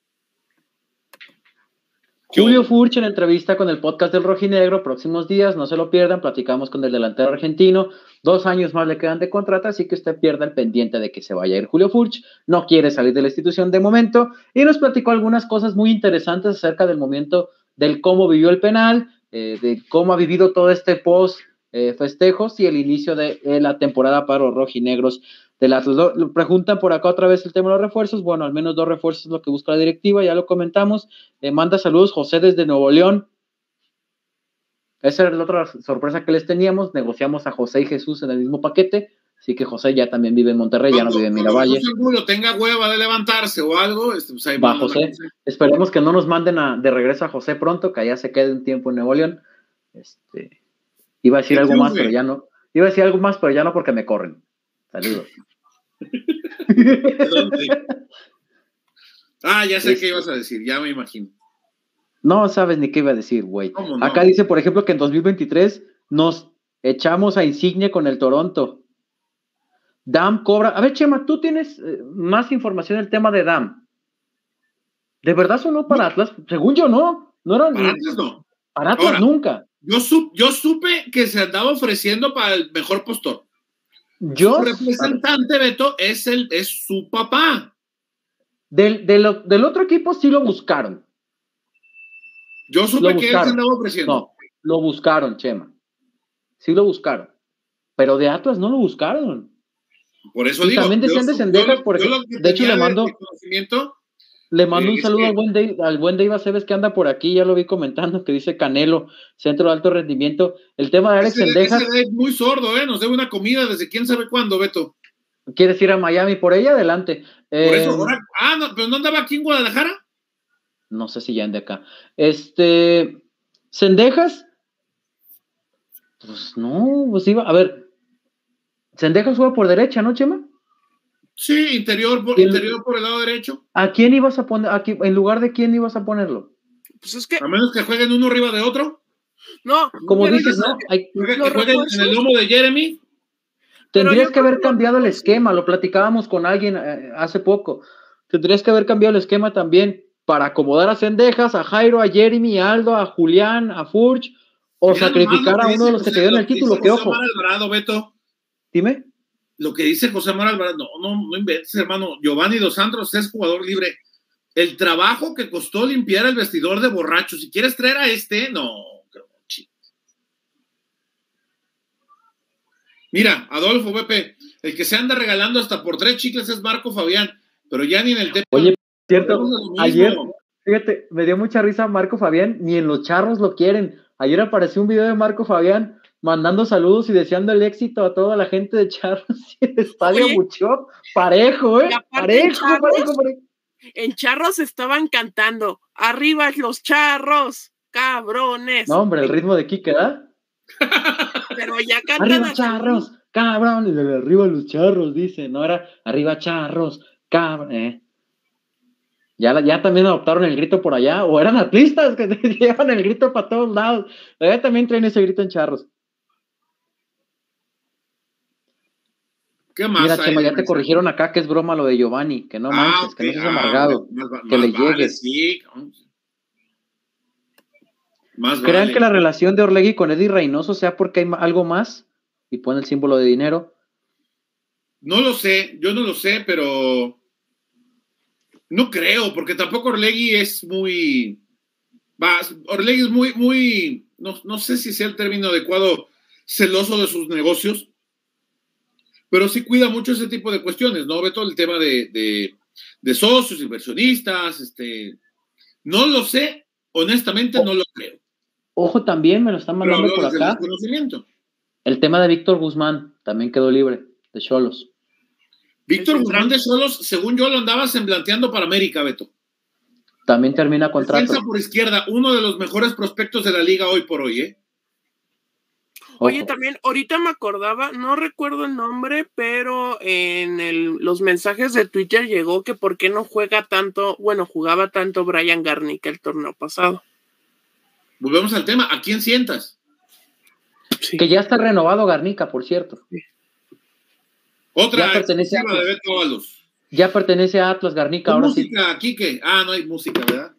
Julio Furch en entrevista con el podcast del Rojinegro, próximos días, no se lo pierdan, platicamos con el delantero argentino, dos años más le quedan de contrato, así que usted pierda el pendiente de que se vaya a ir Julio Furch, no quiere salir de la institución de momento, y nos platicó algunas cosas muy interesantes acerca del momento del cómo vivió el penal, eh, de cómo ha vivido todo este post eh, festejos y el inicio de, la temporada para los rojinegros del Atlas. preguntan por acá otra vez el tema de los refuerzos. Bueno, al menos dos refuerzos es lo que busca la directiva, ya lo comentamos. Eh, manda saludos José desde Nuevo León. esa era la otra sorpresa que les teníamos. Negociamos a José y Jesús en el mismo paquete. Así que José ya también vive en Monterrey, ya no vive en Miravalle. Cuando tenga hueva de levantarse o algo, este, pues ahí va José. Esperemos que no nos manden de regreso a José pronto, que allá se quede un tiempo en Nuevo León. Este, iba a decir algo más, pero ya no. Iba a decir algo más, pero ya no porque me corren. Saludos. ah, ya sé qué ibas a decir, ya me imagino. No sabes ni qué iba a decir, güey. Acá dice, por ejemplo, que en 2023 nos echamos a Insignia con el Toronto. Dam cobra. A ver, Chema, tú tienes eh, más información del tema de Dam. ¿De verdad sonó para Atlas? Según yo, no. No era para Atlas, no. Para Atlas nunca. Yo, yo supe que se andaba ofreciendo para el mejor postor. Yo. Su representante, Beto, es, el, es su papá. Del, del, otro equipo sí lo buscaron. Yo supe que él se andaba ofreciendo. No, lo buscaron, Chema. Sí lo buscaron. Pero de Atlas no lo buscaron. Por eso digo. También decían de Sendejas, de hecho le mando. Le mando un saludo al buen, Dave, al buen Dave Aceves que anda por aquí, ya lo vi comentando, que dice Canelo, centro de alto rendimiento. El tema de Alex Sendejas. es muy sordo, ¿eh? Nos debe una comida desde quién sabe cuándo, Beto. ¿Quieres ir a Miami por ella? Adelante. Por eso, eh, ah, no, pero no andaba aquí en Guadalajara. No sé si ya ande acá. Este. Sendejas. Pues no, pues iba. A ver, Sendejas juega por derecha, ¿no, Chema? Sí, interior por, interior por el lado derecho. ¿A quién ibas a poner? Aquí, ¿En lugar de quién ibas a ponerlo? Pues es que. A menos que jueguen uno arriba de otro. No, como dices, no. Hay, que jueguen en el lomo de Jeremy. Tendrías que haber cambiado el esquema, lo platicábamos con alguien eh, hace poco. Tendrías que haber cambiado el esquema también para acomodar a Sendejas, a Jairo, a Jeremy, a Aldo, a Julián, a Furch, o sacrificar a uno de los que te dieron el título, que ojo. Beto. Dime. Lo que dice José Manuel Alvarado, no, no, no inventes, hermano. Giovanni Dos Santos es jugador libre. El trabajo que costó limpiar el vestidor de borrachos. Si quieres traer a este, no. Mira, Adolfo Pepe, el que se anda regalando hasta por tres chicles es Marco Fabián, pero ya ni en el tema. Oye, cierto, ayer, fíjate, me dio mucha risa Marco Fabián, ni en los charros lo quieren. Ayer apareció un video de Marco Fabián mandando saludos y deseando el éxito a toda la gente de Charros y el estadio parejo, ¿eh? Parejo, parejo, parejo, En Charros estaban cantando, arriba los charros, cabrones. No, hombre, el ritmo de Kike, ¿verdad? Pero ya cantan. Arriba charros, cabrones, arriba los charros, dice, no era arriba charros, cabrones. Eh. Ya, ya también adoptaron el grito por allá, o eran atlistas que llevan el grito para todos lados. Allá también traen ese grito en charros. ¿Qué más Mira, Chema, ya te corrigieron acá que es broma lo de Giovanni, que no ah, manches, que no seas amargado, que le llegues. Sí. Más ¿Crean que la relación de Orlegui con Eddie Reynoso sea porque hay algo más? Y pone el símbolo de dinero. No lo sé, yo no lo sé, pero no creo, porque tampoco Orlegui es muy. Va, Orlegui es muy, muy. No, no sé si sea el término adecuado, celoso de sus negocios pero sí cuida mucho ese tipo de cuestiones, ¿no? Ve todo el tema de, socios, inversionistas, este, no lo sé, honestamente no lo creo. Ojo, también me lo están mandando por acá. El tema de Víctor Guzmán también quedó libre, de Cholos. Víctor Guzmán de Cholos, según yo, lo andaba semblanteando para América, Beto. También termina contrato. Defensa por izquierda, uno de los mejores prospectos de la liga hoy por hoy, ¿eh? Oye, también ahorita me acordaba, no recuerdo el nombre, pero en los mensajes de Twitter llegó que por qué no juega tanto, bueno, jugaba tanto Brian Garnica el torneo pasado. Volvemos al tema, ¿a quién sientas? Que ya está renovado Garnica, por cierto. Otra ya pertenece a, de Beto Ya pertenece a Atlas Garnica. Ahora música, sí. Quique. Ah, no hay música, ¿verdad?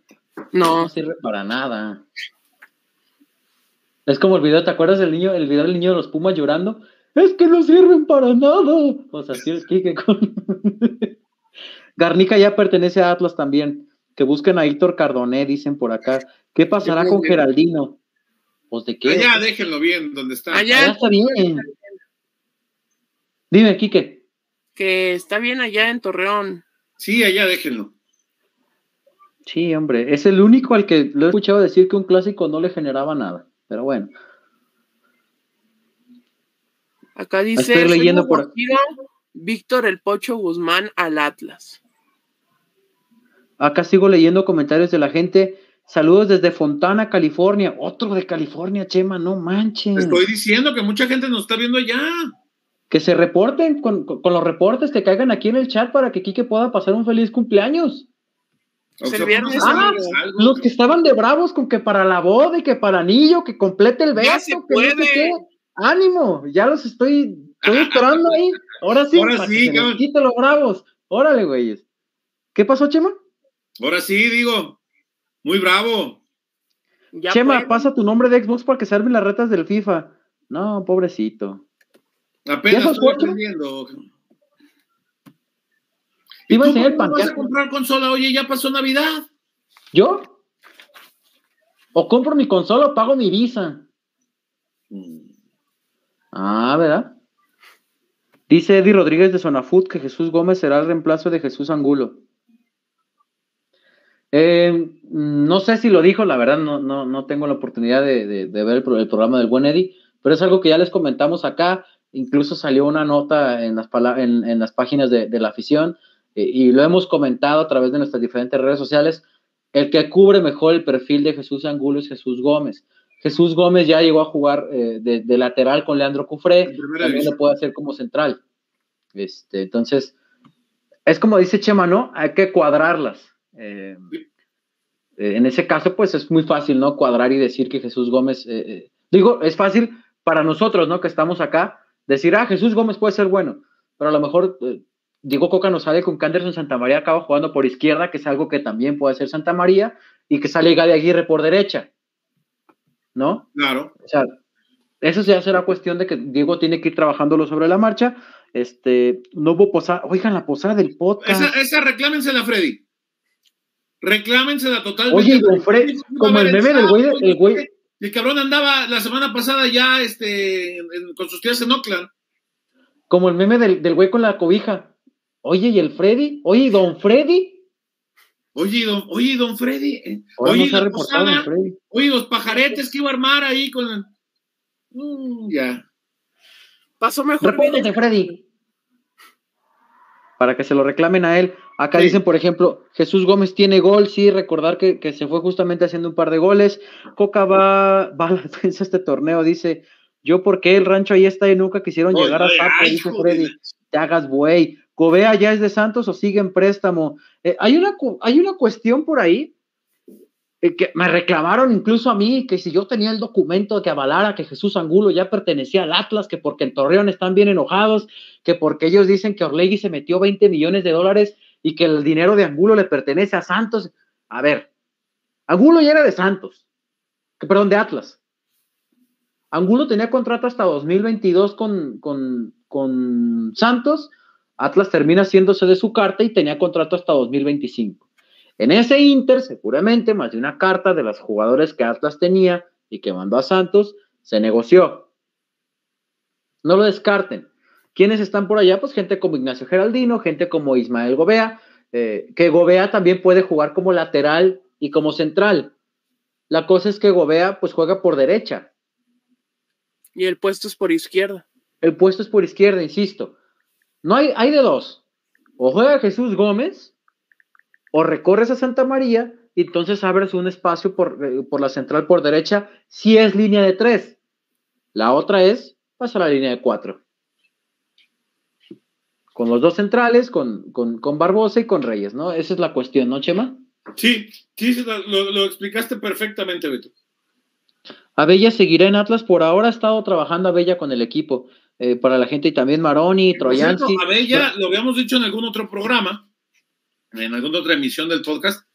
No. No sirve para nada. Es como el video, ¿te acuerdas del niño, el video del niño de los Pumas llorando? Es que no sirven para nada. Pues así es Kike con. Garnica ya pertenece a Atlas también. Que busquen a Héctor Cardoné, dicen por acá. ¿Qué pasará con Geraldino? Pues de qué. Allá déjenlo bien, donde está. Allá, está bien. Dime, Quique. Que está bien allá en Torreón. Sí, allá déjenlo. Sí, hombre, es el único al que lo he escuchado decir que un clásico no le generaba nada. Pero bueno. Acá dice. Estoy leyendo por. Partido, Víctor el Pocho Guzmán al Atlas. Acá sigo leyendo comentarios de la gente. Saludos desde Fontana, California. Otro de California, Chema, no manches. Te estoy diciendo que mucha gente nos está viendo allá. Que se reporten con, con, los reportes que caigan aquí en el chat para que Quique pueda pasar un feliz cumpleaños. Viernes, ah, los que estaban de bravos con que para la boda y que para anillo, que complete el beso. Ya se puede. No Ánimo, ya los estoy, estoy esperando ahí. Ahora sí, Ahora sí, quita los bravos. Órale, güeyes. ¿Qué pasó, Chema? Ahora sí, digo. Muy bravo. Ya Chema, puede. pasa tu nombre de Xbox para que se armen las retas del FIFA. No, pobrecito. Apenas ¿Ya estoy aprendiendo. Iba a ¿Tú enseñar el cómo vas a comprar consola? Oye, ya pasó Navidad. ¿Yo? O compro mi consola o pago mi visa. Ah, ¿verdad? Dice Eddie Rodríguez de Sonafood que Jesús Gómez será el reemplazo de Jesús Angulo. Eh, no sé si lo dijo, la verdad no, no, no tengo la oportunidad de, de- de ver el, pro- el programa del buen Eddie, pero es algo que ya les comentamos acá. Incluso salió una nota en las, en, en las páginas de, de la afición y lo hemos comentado a través de nuestras diferentes redes sociales. El que cubre mejor el perfil de Jesús Angulo es Jesús Gómez. Jesús Gómez ya llegó a jugar eh, de, de lateral con Leandro Cufré, también lo puede hacer como central. Este, entonces, es como dice Chema, ¿no? Hay que cuadrarlas. Eh, eh, en ese caso, pues es muy fácil, ¿no? Cuadrar y decir que Jesús Gómez, eh, eh, digo, es fácil para nosotros, ¿no? Que estamos acá, decir, ah, Jesús Gómez puede ser bueno, pero a lo mejor eh, Diego Coca nos sale con que Anderson Santa María acaba jugando por izquierda, que es algo que también puede ser Santa María, y que sale Gaby Aguirre por derecha, ¿no? Claro. O sea, eso ya será cuestión de que Diego tiene que ir trabajándolo sobre la marcha. Este, no hubo posada. Oigan, la posada del podcast. Esa, esa reclámensela, Freddy. Reclámensela totalmente. Oye, don Freddy, como el meme del güey, el güey, El cabrón andaba la semana pasada ya este, con sus tías en Oakland. como el meme del, del güey con la cobija. Oye, ¿y el Freddy? Oye, ¿y don Freddy? Oye, don, oye, don Freddy. eh, Ahora Oye, reportado posada, don Freddy. oye, los pajaretes que iba a armar ahí con el- Mm, ya. Pasó mejor. Repórtate, Freddy. Para que se lo reclamen a él. Acá Sí. dicen, por ejemplo, Jesús Gómez tiene gol, sí, recordar que, que se fue justamente haciendo un par de goles. Coca va, va a la defensa este torneo, dice, yo porque el rancho ahí está y nunca quisieron Oye, llegar a Sapo, ay, dice Freddy. te hagas güey. Cobea ya es de Santos o sigue en préstamo. Eh, hay, una, hay una cuestión por ahí eh, que me reclamaron incluso a mí que si yo tenía el documento que avalara que Jesús Angulo ya pertenecía al Atlas, que porque en Torreón están bien enojados, que porque ellos dicen que Orlegui se metió 20 millones de dólares y que el dinero de Angulo le pertenece a Santos. A ver, Angulo ya era de Santos, perdón, de Atlas. Angulo tenía contrato hasta 2022 con, con, con Santos. Atlas termina haciéndose de su carta y tenía contrato hasta 2025. En ese Inter, seguramente, más de una carta de los jugadores que Atlas tenía y que mandó a Santos, se negoció. No lo descarten. ¿Quiénes están por allá? Pues gente como Ignacio Geraldino, gente como Ismael Gobea, eh, que Gobea también puede jugar como lateral y como central. La cosa es que Gobea pues juega por derecha. Y el puesto es por izquierda. El puesto es por izquierda, insisto. No hay, hay de dos. O juega Jesús Gómez, o recorres a Santa María, y entonces abres un espacio por, eh, por la central por derecha, si es línea de tres. La otra es, pasa a la línea de cuatro. Con los dos centrales, con, con, con Barbosa y con Reyes, ¿no? Esa es la cuestión, ¿no, Chema? Sí, sí, sí, lo, lo explicaste perfectamente, Beto. Abella seguirá en Atlas, por ahora ha estado trabajando Abella con el equipo. Eh, para la gente y también Maroni, Troyanski. Abella, lo habíamos dicho en algún otro programa, en alguna otra emisión del podcast,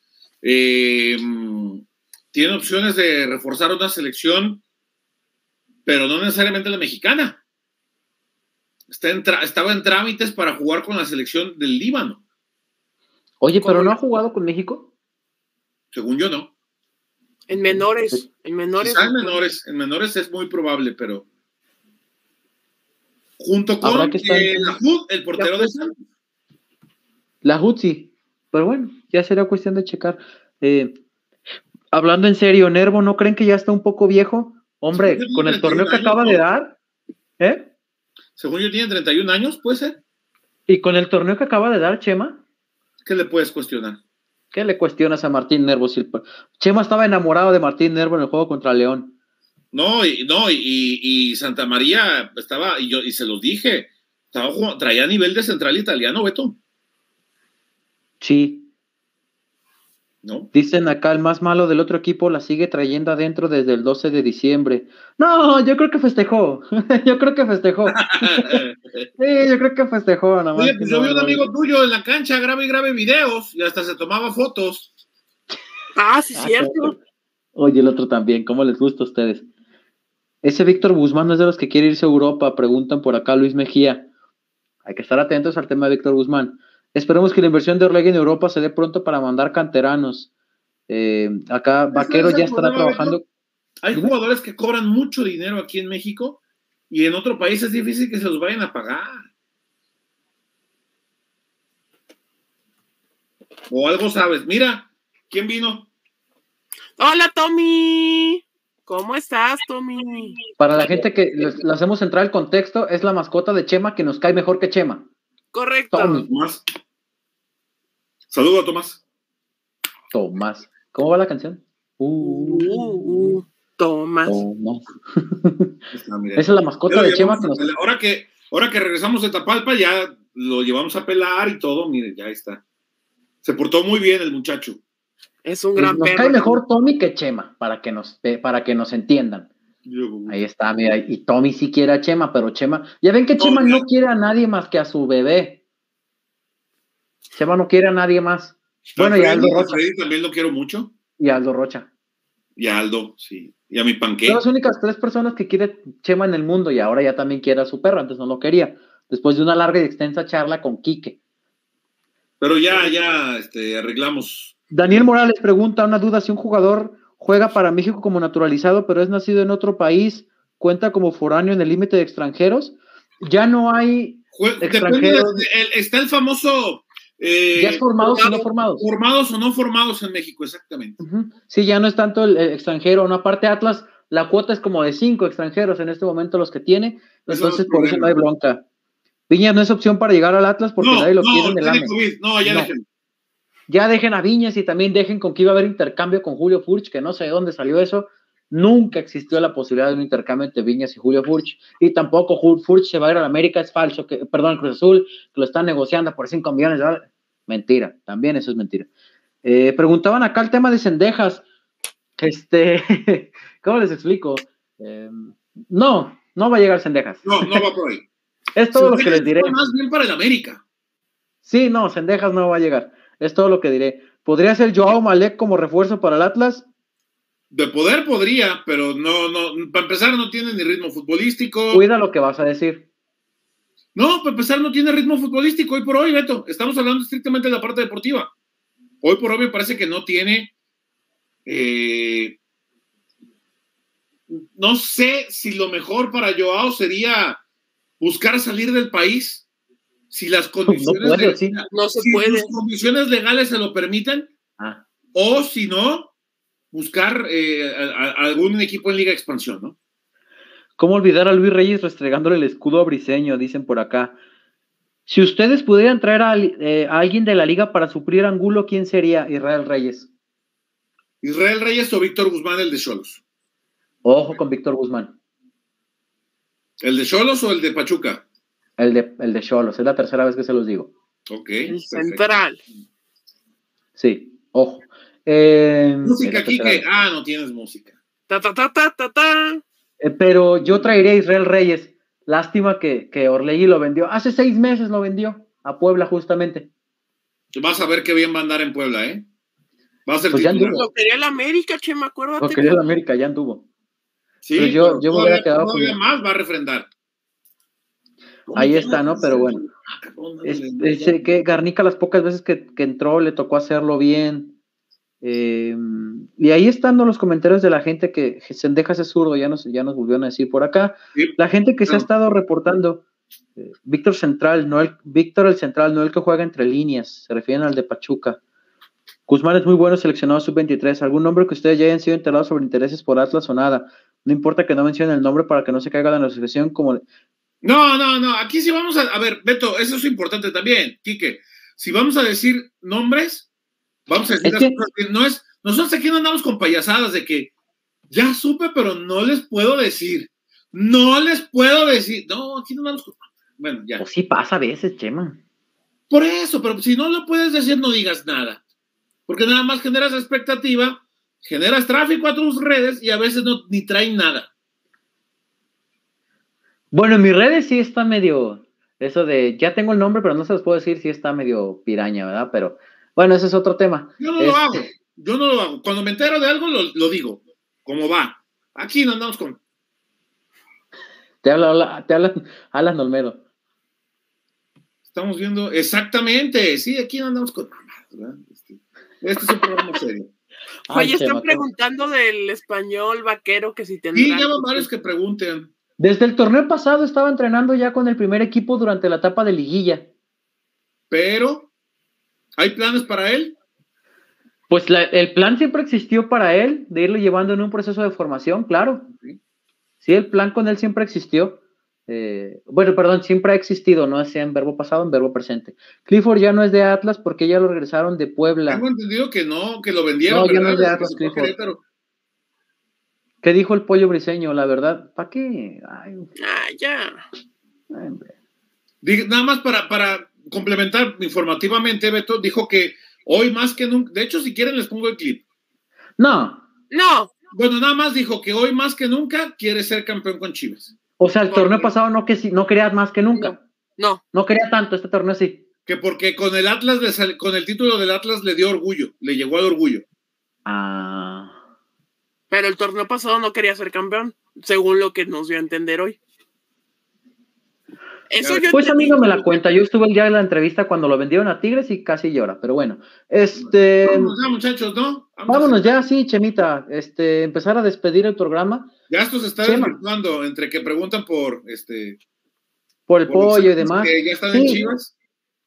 eh, tiene opciones de reforzar una selección, pero no necesariamente la mexicana. Está en estaba en trámites para jugar con la selección del Líbano. Oye, pero ¿Cómo no ha jugado con México. Según yo, no. En menores. En menores. Quizá en menores, en menores es muy probable, pero junto con que estar- eh, el portero de Santos. La Hutzi. Pero bueno, ya será cuestión de checar. Eh, hablando en serio, Nervo, ¿no creen que ya está un poco viejo? Hombre, Sí, con el 31 torneo que acaba de dar, ¿eh? Según yo, tiene 31 años, ¿puede ser? ¿Y con el torneo que acaba de dar Chema? ¿Qué le puedes cuestionar? ¿Qué le cuestionas a Martín Nervo? Chema estaba enamorado de Martín Nervo en el juego contra León. No, y, no, y, Santa María estaba, y yo, y se los dije, estaba, traía nivel de central italiano, Beto. Sí. ¿No? Dicen acá, el más malo del otro equipo la sigue trayendo adentro desde el 12 de diciembre. No, yo creo que festejó. yo creo que festejó. sí, yo creo que festejó. Nada más pues yo vi un amigo tuyo en la cancha, grave y grave videos y hasta se tomaba fotos. Ah, sí, ah, cierto. Oye, el otro también, ¿cómo les gusta a ustedes? Ese Víctor Guzmán no es de los que quiere irse a Europa, preguntan por acá Luis Mejía. Hay que estar atentos al tema de Víctor Guzmán. Esperemos que la inversión de Orlegui en Europa se dé pronto para mandar canteranos. Eh, acá Vaquero ya estará trabajando. Hay jugadores que cobran mucho dinero aquí en México y en otro país es difícil que se los vayan a pagar. O algo sabes. Mira, ¿quién vino? Hola, Tommy. ¿Cómo estás, Tommy? Para la gente que le hacemos entrar el contexto, es la mascota de Chema que nos cae mejor que Chema. Correcto. Tomás. Saludo a Tomás. Tomás. ¿Cómo va la canción? Uh, uh, uh Tomás. Esa es la mascota de Chema. ahora, que, ahora que regresamos de Tapalpa, ya lo llevamos a pelar y todo. Miren, ya está. Se portó muy bien el muchacho. Es un gran Nos cae mejor Tommy que Chema, para que nos, para que nos entiendan. Ahí está, mira, y Tommy sí quiere a Chema, pero Chema, ya ven que Chema no quiere a nadie más que a su bebé. Chema no quiere a nadie más. Bueno, y Aldo Rocha. también lo quiero mucho. Y Aldo Rocha. Y Aldo, sí. Y a mi panque. Son las únicas tres personas que quiere Chema en el mundo y ahora ya también quiere a su perro, antes no lo quería. Después de una larga y extensa charla con Quique. Pero ya, ya este, arreglamos Daniel Morales pregunta una duda, si un jugador juega para México como naturalizado, pero es nacido en otro país, ¿cuenta como foráneo en el límite de extranjeros? Ya no hay extranjeros. está el famoso... Eh, ya es formados o no formados. Formados o no formados en México, exactamente. Sí, ya no es tanto el, extranjero, no aparte Atlas, la cuota es como de cinco extranjeros en este momento los que tiene, entonces por eso no hay bronca. Viñas no es opción para llegar al Atlas porque nadie lo quiere en el AME. No, ya no ya dejen a Viñas y también dejen con que iba a haber intercambio con Julio Furch, que no sé de dónde salió eso. Nunca existió la posibilidad de un intercambio entre Viñas y Julio Furch. Y tampoco Furch se va a ir a la América, es falso. Que, perdón, Cruz Azul, que lo están negociando por 5 millones de dólares. Mentira, también eso es mentira. Eh, preguntaban acá el tema de Cendejas. Este, ¿cómo les explico? Eh, no, no va a llegar Cendejas. No, no va por ahí. es todo lo que les diré. Más bien para el América. Sí, no, Cendejas no va a llegar. Es todo lo que diré. ¿Podría ser Joao Malek como refuerzo para el Atlas? De poder podría, pero no, no, para empezar no tiene ni ritmo futbolístico. Cuida lo que vas a decir. No, para empezar no tiene ritmo futbolístico hoy por hoy, Beto. Estamos hablando estrictamente de la parte deportiva. Hoy por hoy me parece que no tiene. Eh, no sé si lo mejor para Joao sería buscar salir del país si las condiciones, no, se puede. condiciones legales se lo permiten, ah. o si no, buscar eh, algún equipo en Liga Expansión, ¿no? ¿Cómo olvidar a Luis Reyes restregándole el escudo a Briseño? Dicen por acá. Si ustedes pudieran traer eh, a, alguien de la liga para suplir Angulo, ¿quién sería Israel Reyes? Israel Reyes o Víctor Guzmán, el de Cholos. Ojo con Víctor Guzmán. ¿El de Cholos o el de Pachuca? El de, el de Cholos, es la tercera vez que se los digo. Ok. central. Sí, ojo. Eh, música, Kike. Ah, no tienes música. Ta, ta, ta, ta, ta, eh, pero yo traería a Israel Reyes. Lástima que, que Orlegui lo vendió. Hace seis meses lo vendió a Puebla, justamente. Vas a ver qué bien va a andar en Puebla, ¿eh? Va a ser pues Lo quería el América, che, me acuerdo. Lo quería el América, ya anduvo. Sí, pero yo, yo me hubiera quedado con. más va a refrendar. Ahí está, ¿no? Pero bueno. Es, que Garnica las pocas veces que, entró le tocó hacerlo bien. Em, y ahí están los comentarios de la gente que se deja ese zurdo, ya nos, ya nos volvieron a decir por acá. La gente que se ha estado reportando, eh, Víctor Central, no el, Víctor el Central, no el que juega entre líneas, se refieren al de Pachuca. Guzmán es muy bueno seleccionado sub-23. ¿Algún nombre que ustedes ya hayan sido enterados sobre intereses por Atlas o nada? No importa que no mencionen el nombre para que no se caiga la negociación como No, no, no. Aquí sí vamos a. A ver, Beto, eso es importante también, Quique. Si vamos a decir nombres, vamos a decir las cosas que no es. Nosotros aquí no andamos con payasadas de que ya supe, pero no les puedo decir. No les puedo decir. No, aquí no andamos con. Bueno, ya. Pues sí pasa a veces, Chema. Por eso, pero si no lo puedes decir, no digas nada. Porque nada más generas expectativa, generas tráfico a tus redes y a veces no ni traen nada. Bueno, en mis redes sí está medio, eso de, ya tengo el nombre, pero no se los puedo decir si está medio piraña, ¿verdad? Pero bueno, ese es otro tema. Yo no lo este hago, yo no lo hago. Cuando me entero de algo, lo, digo, ¿cómo va? Aquí no andamos con... Te habla, te habla Alan Nolmedo. Estamos viendo, exactamente, sí, aquí no andamos con... Este, este es un programa serio. Oye, están preguntando del español vaquero que si tendrá. Sí, ya varios que pregunten. Desde el torneo pasado estaba entrenando ya con el primer equipo durante la etapa de liguilla. Pero, ¿hay planes para él? Pues el plan siempre existió para él, de irlo llevando en un proceso de formación, claro. Sí, el plan con él siempre existió. Eh, bueno, perdón, siempre ha existido, no sea en verbo pasado, en verbo presente. Clifford ya no es de Atlas porque ya lo regresaron de Puebla. Tengo entendido que no, que lo vendieron. No, ya no es de Atlas, Clifford. ¿Qué dijo el pollo briseño? La verdad, ¿para qué? Ay. Ah, ya. nada más para, para complementar informativamente, Beto, dijo que hoy más que nunca, de hecho, si quieren les pongo el clip. No. No. Bueno, nada más dijo que hoy más que nunca quiere ser campeón con Chivas. O sea, el torneo pasado no, que, no quería más que nunca. No. No quería tanto, este torneo sí. Que porque con el Atlas, con el título del Atlas le dio orgullo, le llegó al orgullo. Ah. Pero el torneo pasado no quería ser campeón, según lo que nos dio a entender hoy. Eso yo pues a mí no me la cuenta. Yo estuve el día de la entrevista cuando lo vendieron a Tigres y casi llora. Pero bueno, este. Vámonos ya, muchachos, ¿no? Vámonos, ya, sí, Chemita. Este, empezar a despedir el programa. Ya esto se está desvirtuando entre que preguntan por este. Por el pollo y demás. Que ya están en Chivas.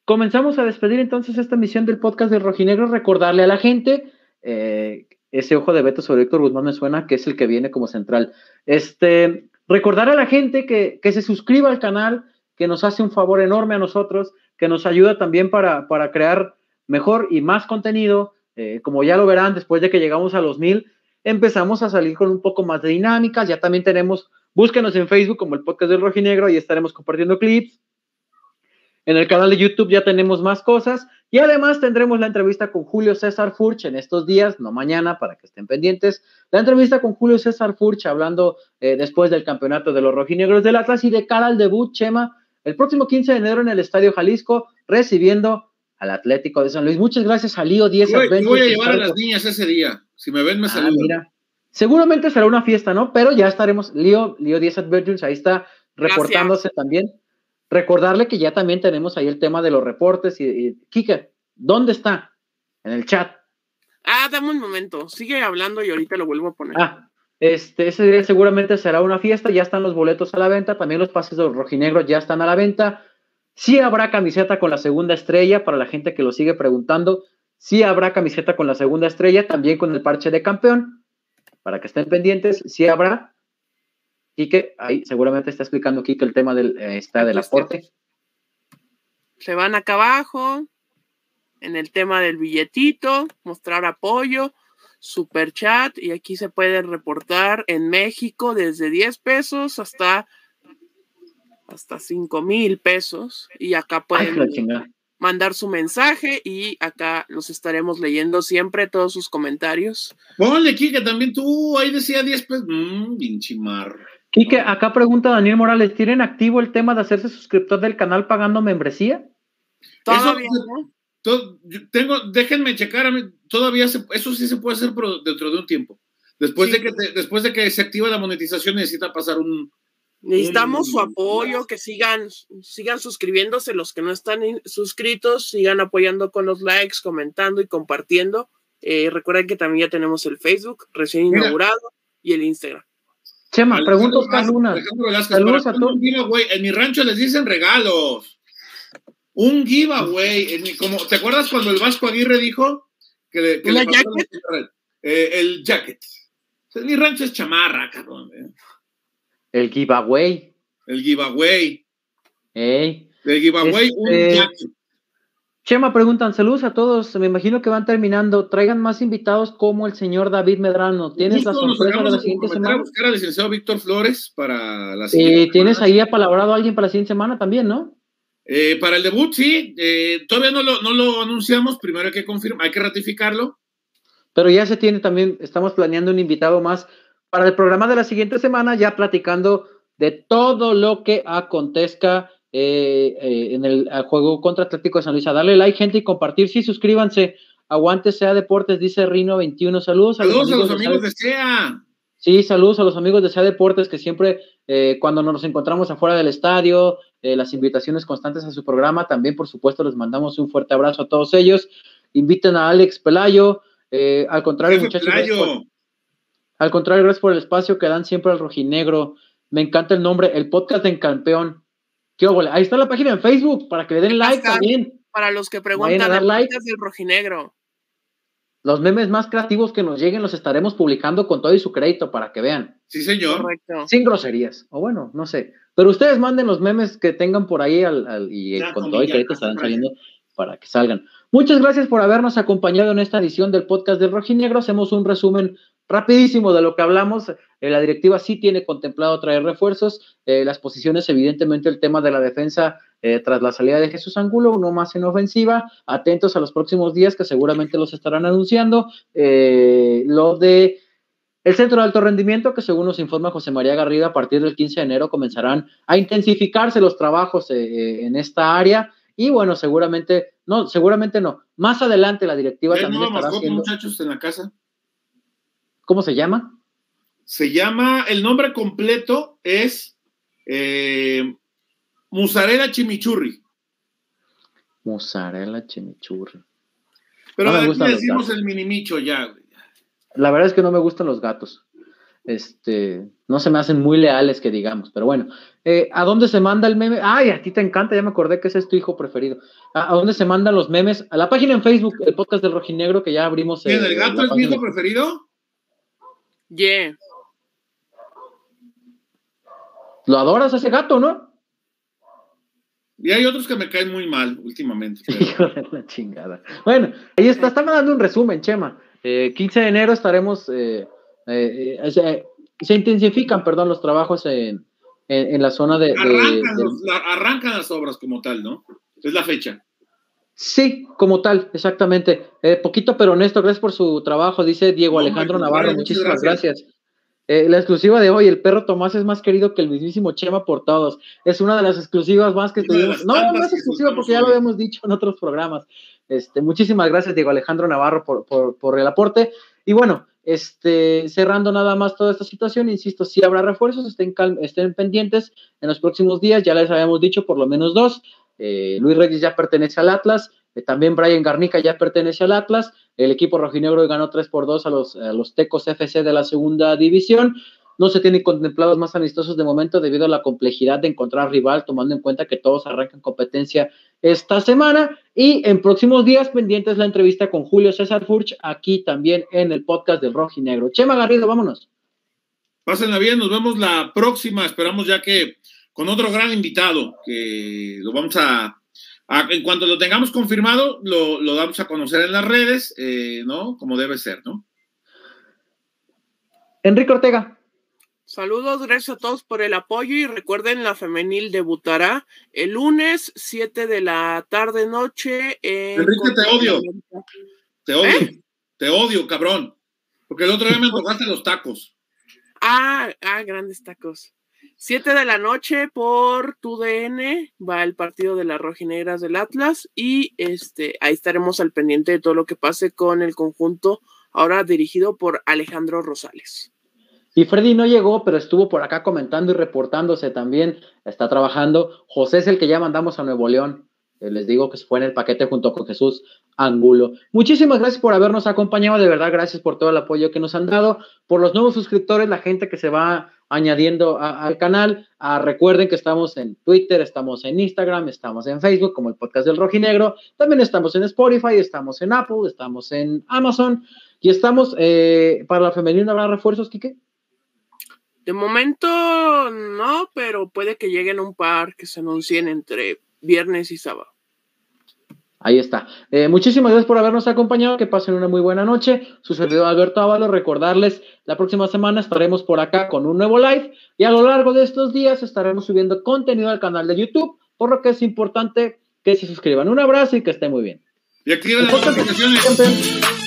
Comenzamos a despedir entonces esta misión del podcast de Rojinegro. Recordarle a la gente eh, ese ojo de Beto sobre Héctor Guzmán me suena que es el que viene como central. Este, recordar a la gente que, se suscriba al canal, que nos hace un favor enorme a nosotros, que nos ayuda también para, para crear mejor y más contenido. Eh, como ya lo verán, después de que llegamos a los mil, empezamos a salir con un poco más de dinámicas. Ya también tenemos, búsquenos en Facebook como el podcast del Rojinegro y estaremos compartiendo clips. En el canal de YouTube ya tenemos más cosas y además tendremos la entrevista con Julio César Furch en estos días, no mañana, para que estén pendientes. La entrevista con Julio César Furch hablando eh, después del campeonato de los rojinegros del Atlas y de cara al debut, Chema, el próximo 15 de enero en el Estadio Jalisco, recibiendo al Atlético de San Luis. Muchas gracias a Lío 10 voy, voy a llevar a las niñas ese día. Si me ven, me ah, saludan. Seguramente será una fiesta, ¿no? Pero ya estaremos, Lío, Lío 10 Adventures, ahí está reportándose también. Recordarle que ya también tenemos ahí el tema de los reportes y, y Kike, ¿dónde está? En el chat. Ah, dame un momento, sigue hablando y ahorita lo vuelvo a poner. Ah, este, ese día seguramente será una fiesta, ya están los boletos a la venta, también los pases de los rojinegros ya están a la venta. Sí habrá camiseta con la segunda estrella para la gente que lo sigue preguntando. Sí habrá camiseta con la segunda estrella, también con el parche de campeón, para que estén pendientes. Sí habrá. Quique, ahí seguramente está explicando Quique el tema del, eh, está del aporte. Se van acá abajo, en el tema del billetito, mostrar apoyo, super chat, y aquí se puede reportar en México desde 10 pesos hasta hasta 5 mil pesos y acá pueden mandar su mensaje y acá los estaremos leyendo siempre todos sus comentarios. Ponle, Kike, también tú, ahí decía 10 pesos, mmm, Quique, acá pregunta Daniel Morales, ¿tienen activo el tema de hacerse suscriptor del canal pagando membresía? Todavía tengo, déjenme checar, todavía eso sí se puede hacer dentro de un tiempo. Después, de que después de que se activa la monetización necesita pasar un... Necesitamos su apoyo, que sigan, sigan suscribiéndose los que no están suscritos, sigan apoyando con los likes, comentando y compartiendo. Eh, recuerden que también ya tenemos el Facebook recién inaugurado y el Instagram. Chema, pregunto Oscar Luna. Saludos a todos. En mi rancho les dicen regalos. Un giveaway. como, ¿Te acuerdas cuando el Vasco Aguirre dijo que, que le jacket? Eh, el jacket. mi rancho es chamarra, cabrón. Eh. El giveaway. El giveaway. Ey. De giveaway, un Este, jacket. Chema preguntan, saludos a todos, me imagino que van terminando, traigan más invitados como el señor David Medrano, ¿tienes la Justo nos sorpresa de la siguiente comprometer a semana? buscar al licenciado Víctor Flores para la Eh, siguiente ¿Tienes semana. ahí apalabrado a alguien para la siguiente semana también, no? Eh, para el debut, sí. eh, todavía no lo, no lo anunciamos. Primero hay que confirmar, hay que ratificarlo. Pero ya se tiene también, estamos planeando un invitado más para el programa de la siguiente semana, ya platicando de todo lo que acontezca eh, eh, en el juego contra Atlético de San Luis. A darle like, gente, y compartir. Sí, suscríbanse. Aguante sea Deportes, dice Rino21. Saludos a Saludos a los amigos de SEA. Sí, saludos a los amigos de SEA Deportes que siempre, eh, cuando nos encontramos afuera del estadio, las invitaciones constantes a su programa, también por supuesto les mandamos un fuerte abrazo a todos ellos. Inviten a Alex Pelayo. al contrario, muchachos, Pelayo. al contrario, gracias por el espacio que dan siempre al rojinegro. Me encanta el nombre, el podcast en campeón. ¿Qué óvole? Ahí está la página en Facebook para que le den like Está. también. Para los que preguntan, dar like. podcast del rojinegro. Los memes más creativos que nos lleguen los estaremos publicando con todo y su crédito para que vean. Sí, señor. Correcto. Sin groserías. O bueno, no sé. Pero ustedes manden los memes que tengan por ahí al, al- y Ya, con todo y ya, crédito estarán saliendo para que salgan. Muchas gracias por habernos acompañado en esta edición del podcast del Rojinegro. Hacemos un resumen rapidísimo de lo que hablamos. Eh, la directiva sí tiene contemplado traer refuerzos. Eh, las posiciones, evidentemente, el tema de la defensa eh, tras la salida de Jesús Angulo, uno más en ofensiva. Atentos a los próximos días que seguramente los estarán anunciando. Eh, lo de el centro de alto rendimiento, que según nos informa José María Garrido, a partir del 15 de enero comenzarán a intensificarse los trabajos en esta área. Y bueno, seguramente, no, seguramente no. Más adelante la directiva ¿Ves también estará haciendo. muchachos, en la casa? ¿Cómo se llama? Se llama, el nombre completo es eh, Musarela Chimichurri. Mozzarella chimichurri. Pero No gustan le decimos el minimicho ya. La verdad es que no me gustan los gatos. Este, no se me hacen muy leales, que digamos, pero bueno. Eh, ¿A dónde se manda el meme? Ay, a ti te encanta, ya me acordé que ese es tu hijo preferido. ¿A, a dónde se mandan los memes? A la página en Facebook, el podcast del Rojinegro, que ya abrimos. ¿Quién, eh, el gato es mi hijo preferido? Yeah. Lo adoras a ese gato, ¿no? Y hay otros que me caen muy mal últimamente. pero- Hijo de la chingada. Bueno, ahí está, estamos dando un resumen, Chema. Eh, 15 de enero estaremos, eh, eh, eh, se, se intensifican, perdón, los trabajos en, en, en la zona de... de- arrancan, de- los- la- arrancan las obras como tal, ¿no? Es la fecha. Sí, como tal, exactamente. Eh, poquito pero honesto, gracias por su trabajo, dice Diego No, Alejandro Navarro, muchísimas gracias. gracias. Eh, la exclusiva de hoy, el perro Tomás es más querido que el mismísimo Chema por todos. Es una de las exclusivas más que tuvimos. No, no es exclusiva porque ya lo habíamos dicho en otros programas. Este, muchísimas gracias, Diego Alejandro Navarro, por, por, por el aporte. Y bueno, este, cerrando nada más toda esta situación, insisto, si habrá refuerzos, estén, estén pendientes en los próximos días, ya les habíamos dicho por lo menos dos. Eh, Luis Reyes ya pertenece al Atlas, eh, también Brian Garnica ya pertenece al Atlas. El equipo rojinegro ganó 3 por 2 a los, Tecos FC de la segunda división. No se tienen contemplados más amistosos de momento debido a la complejidad de encontrar rival, tomando en cuenta que todos arrancan competencia esta semana. Y en próximos días pendientes la entrevista con Julio César Furch, aquí también en el podcast del Rojinegro. Chema Garrido, vámonos. Pásenla bien, nos vemos la próxima. Esperamos ya que con otro gran invitado, que lo vamos a, a- en cuanto lo tengamos confirmado, lo, lo damos a conocer en las redes, eh, ¿no? Como debe ser, ¿no? Enrique Ortega. Saludos, gracias a todos por el apoyo y recuerden, la femenil debutará el lunes 7 de la tarde noche. En Enrique, te odio. Te odio, ¿Eh? te odio, cabrón. Porque el otro día me antojaste los tacos. Ah, ah, grandes tacos. 7 de la noche por tu DN va el partido de las rojinegras del Atlas y este ahí estaremos al pendiente de todo lo que pase con el conjunto ahora dirigido por Alejandro Rosales. Y Freddy no llegó, pero estuvo por acá comentando y reportándose también. Está trabajando. José es el que ya mandamos a Nuevo León. Eh, les digo que fue en el paquete junto con Jesús Angulo. Muchísimas gracias por habernos acompañado. De verdad, gracias por todo el apoyo que nos han dado. Por los nuevos suscriptores, la gente que se va añadiendo al canal. Ah, recuerden que estamos en Twitter, estamos en Instagram, estamos en Facebook como el podcast del Rojinegro. También estamos en Spotify, estamos en Apple, estamos en Amazon. Y estamos, eh, para la femenina, ¿habrá refuerzos, Quique? De momento no, pero puede que lleguen un par que se anuncien entre viernes y sábado. Ahí está. Eh, muchísimas gracias por habernos acompañado. Que pasen una muy buena noche. Su servidor Alberto Ábalos. Recordarles, la próxima semana estaremos por acá con un nuevo live y a lo largo de estos días estaremos subiendo contenido al canal de YouTube, por lo que es importante que se suscriban. Un abrazo y que estén muy bien. Y activen las notificaciones.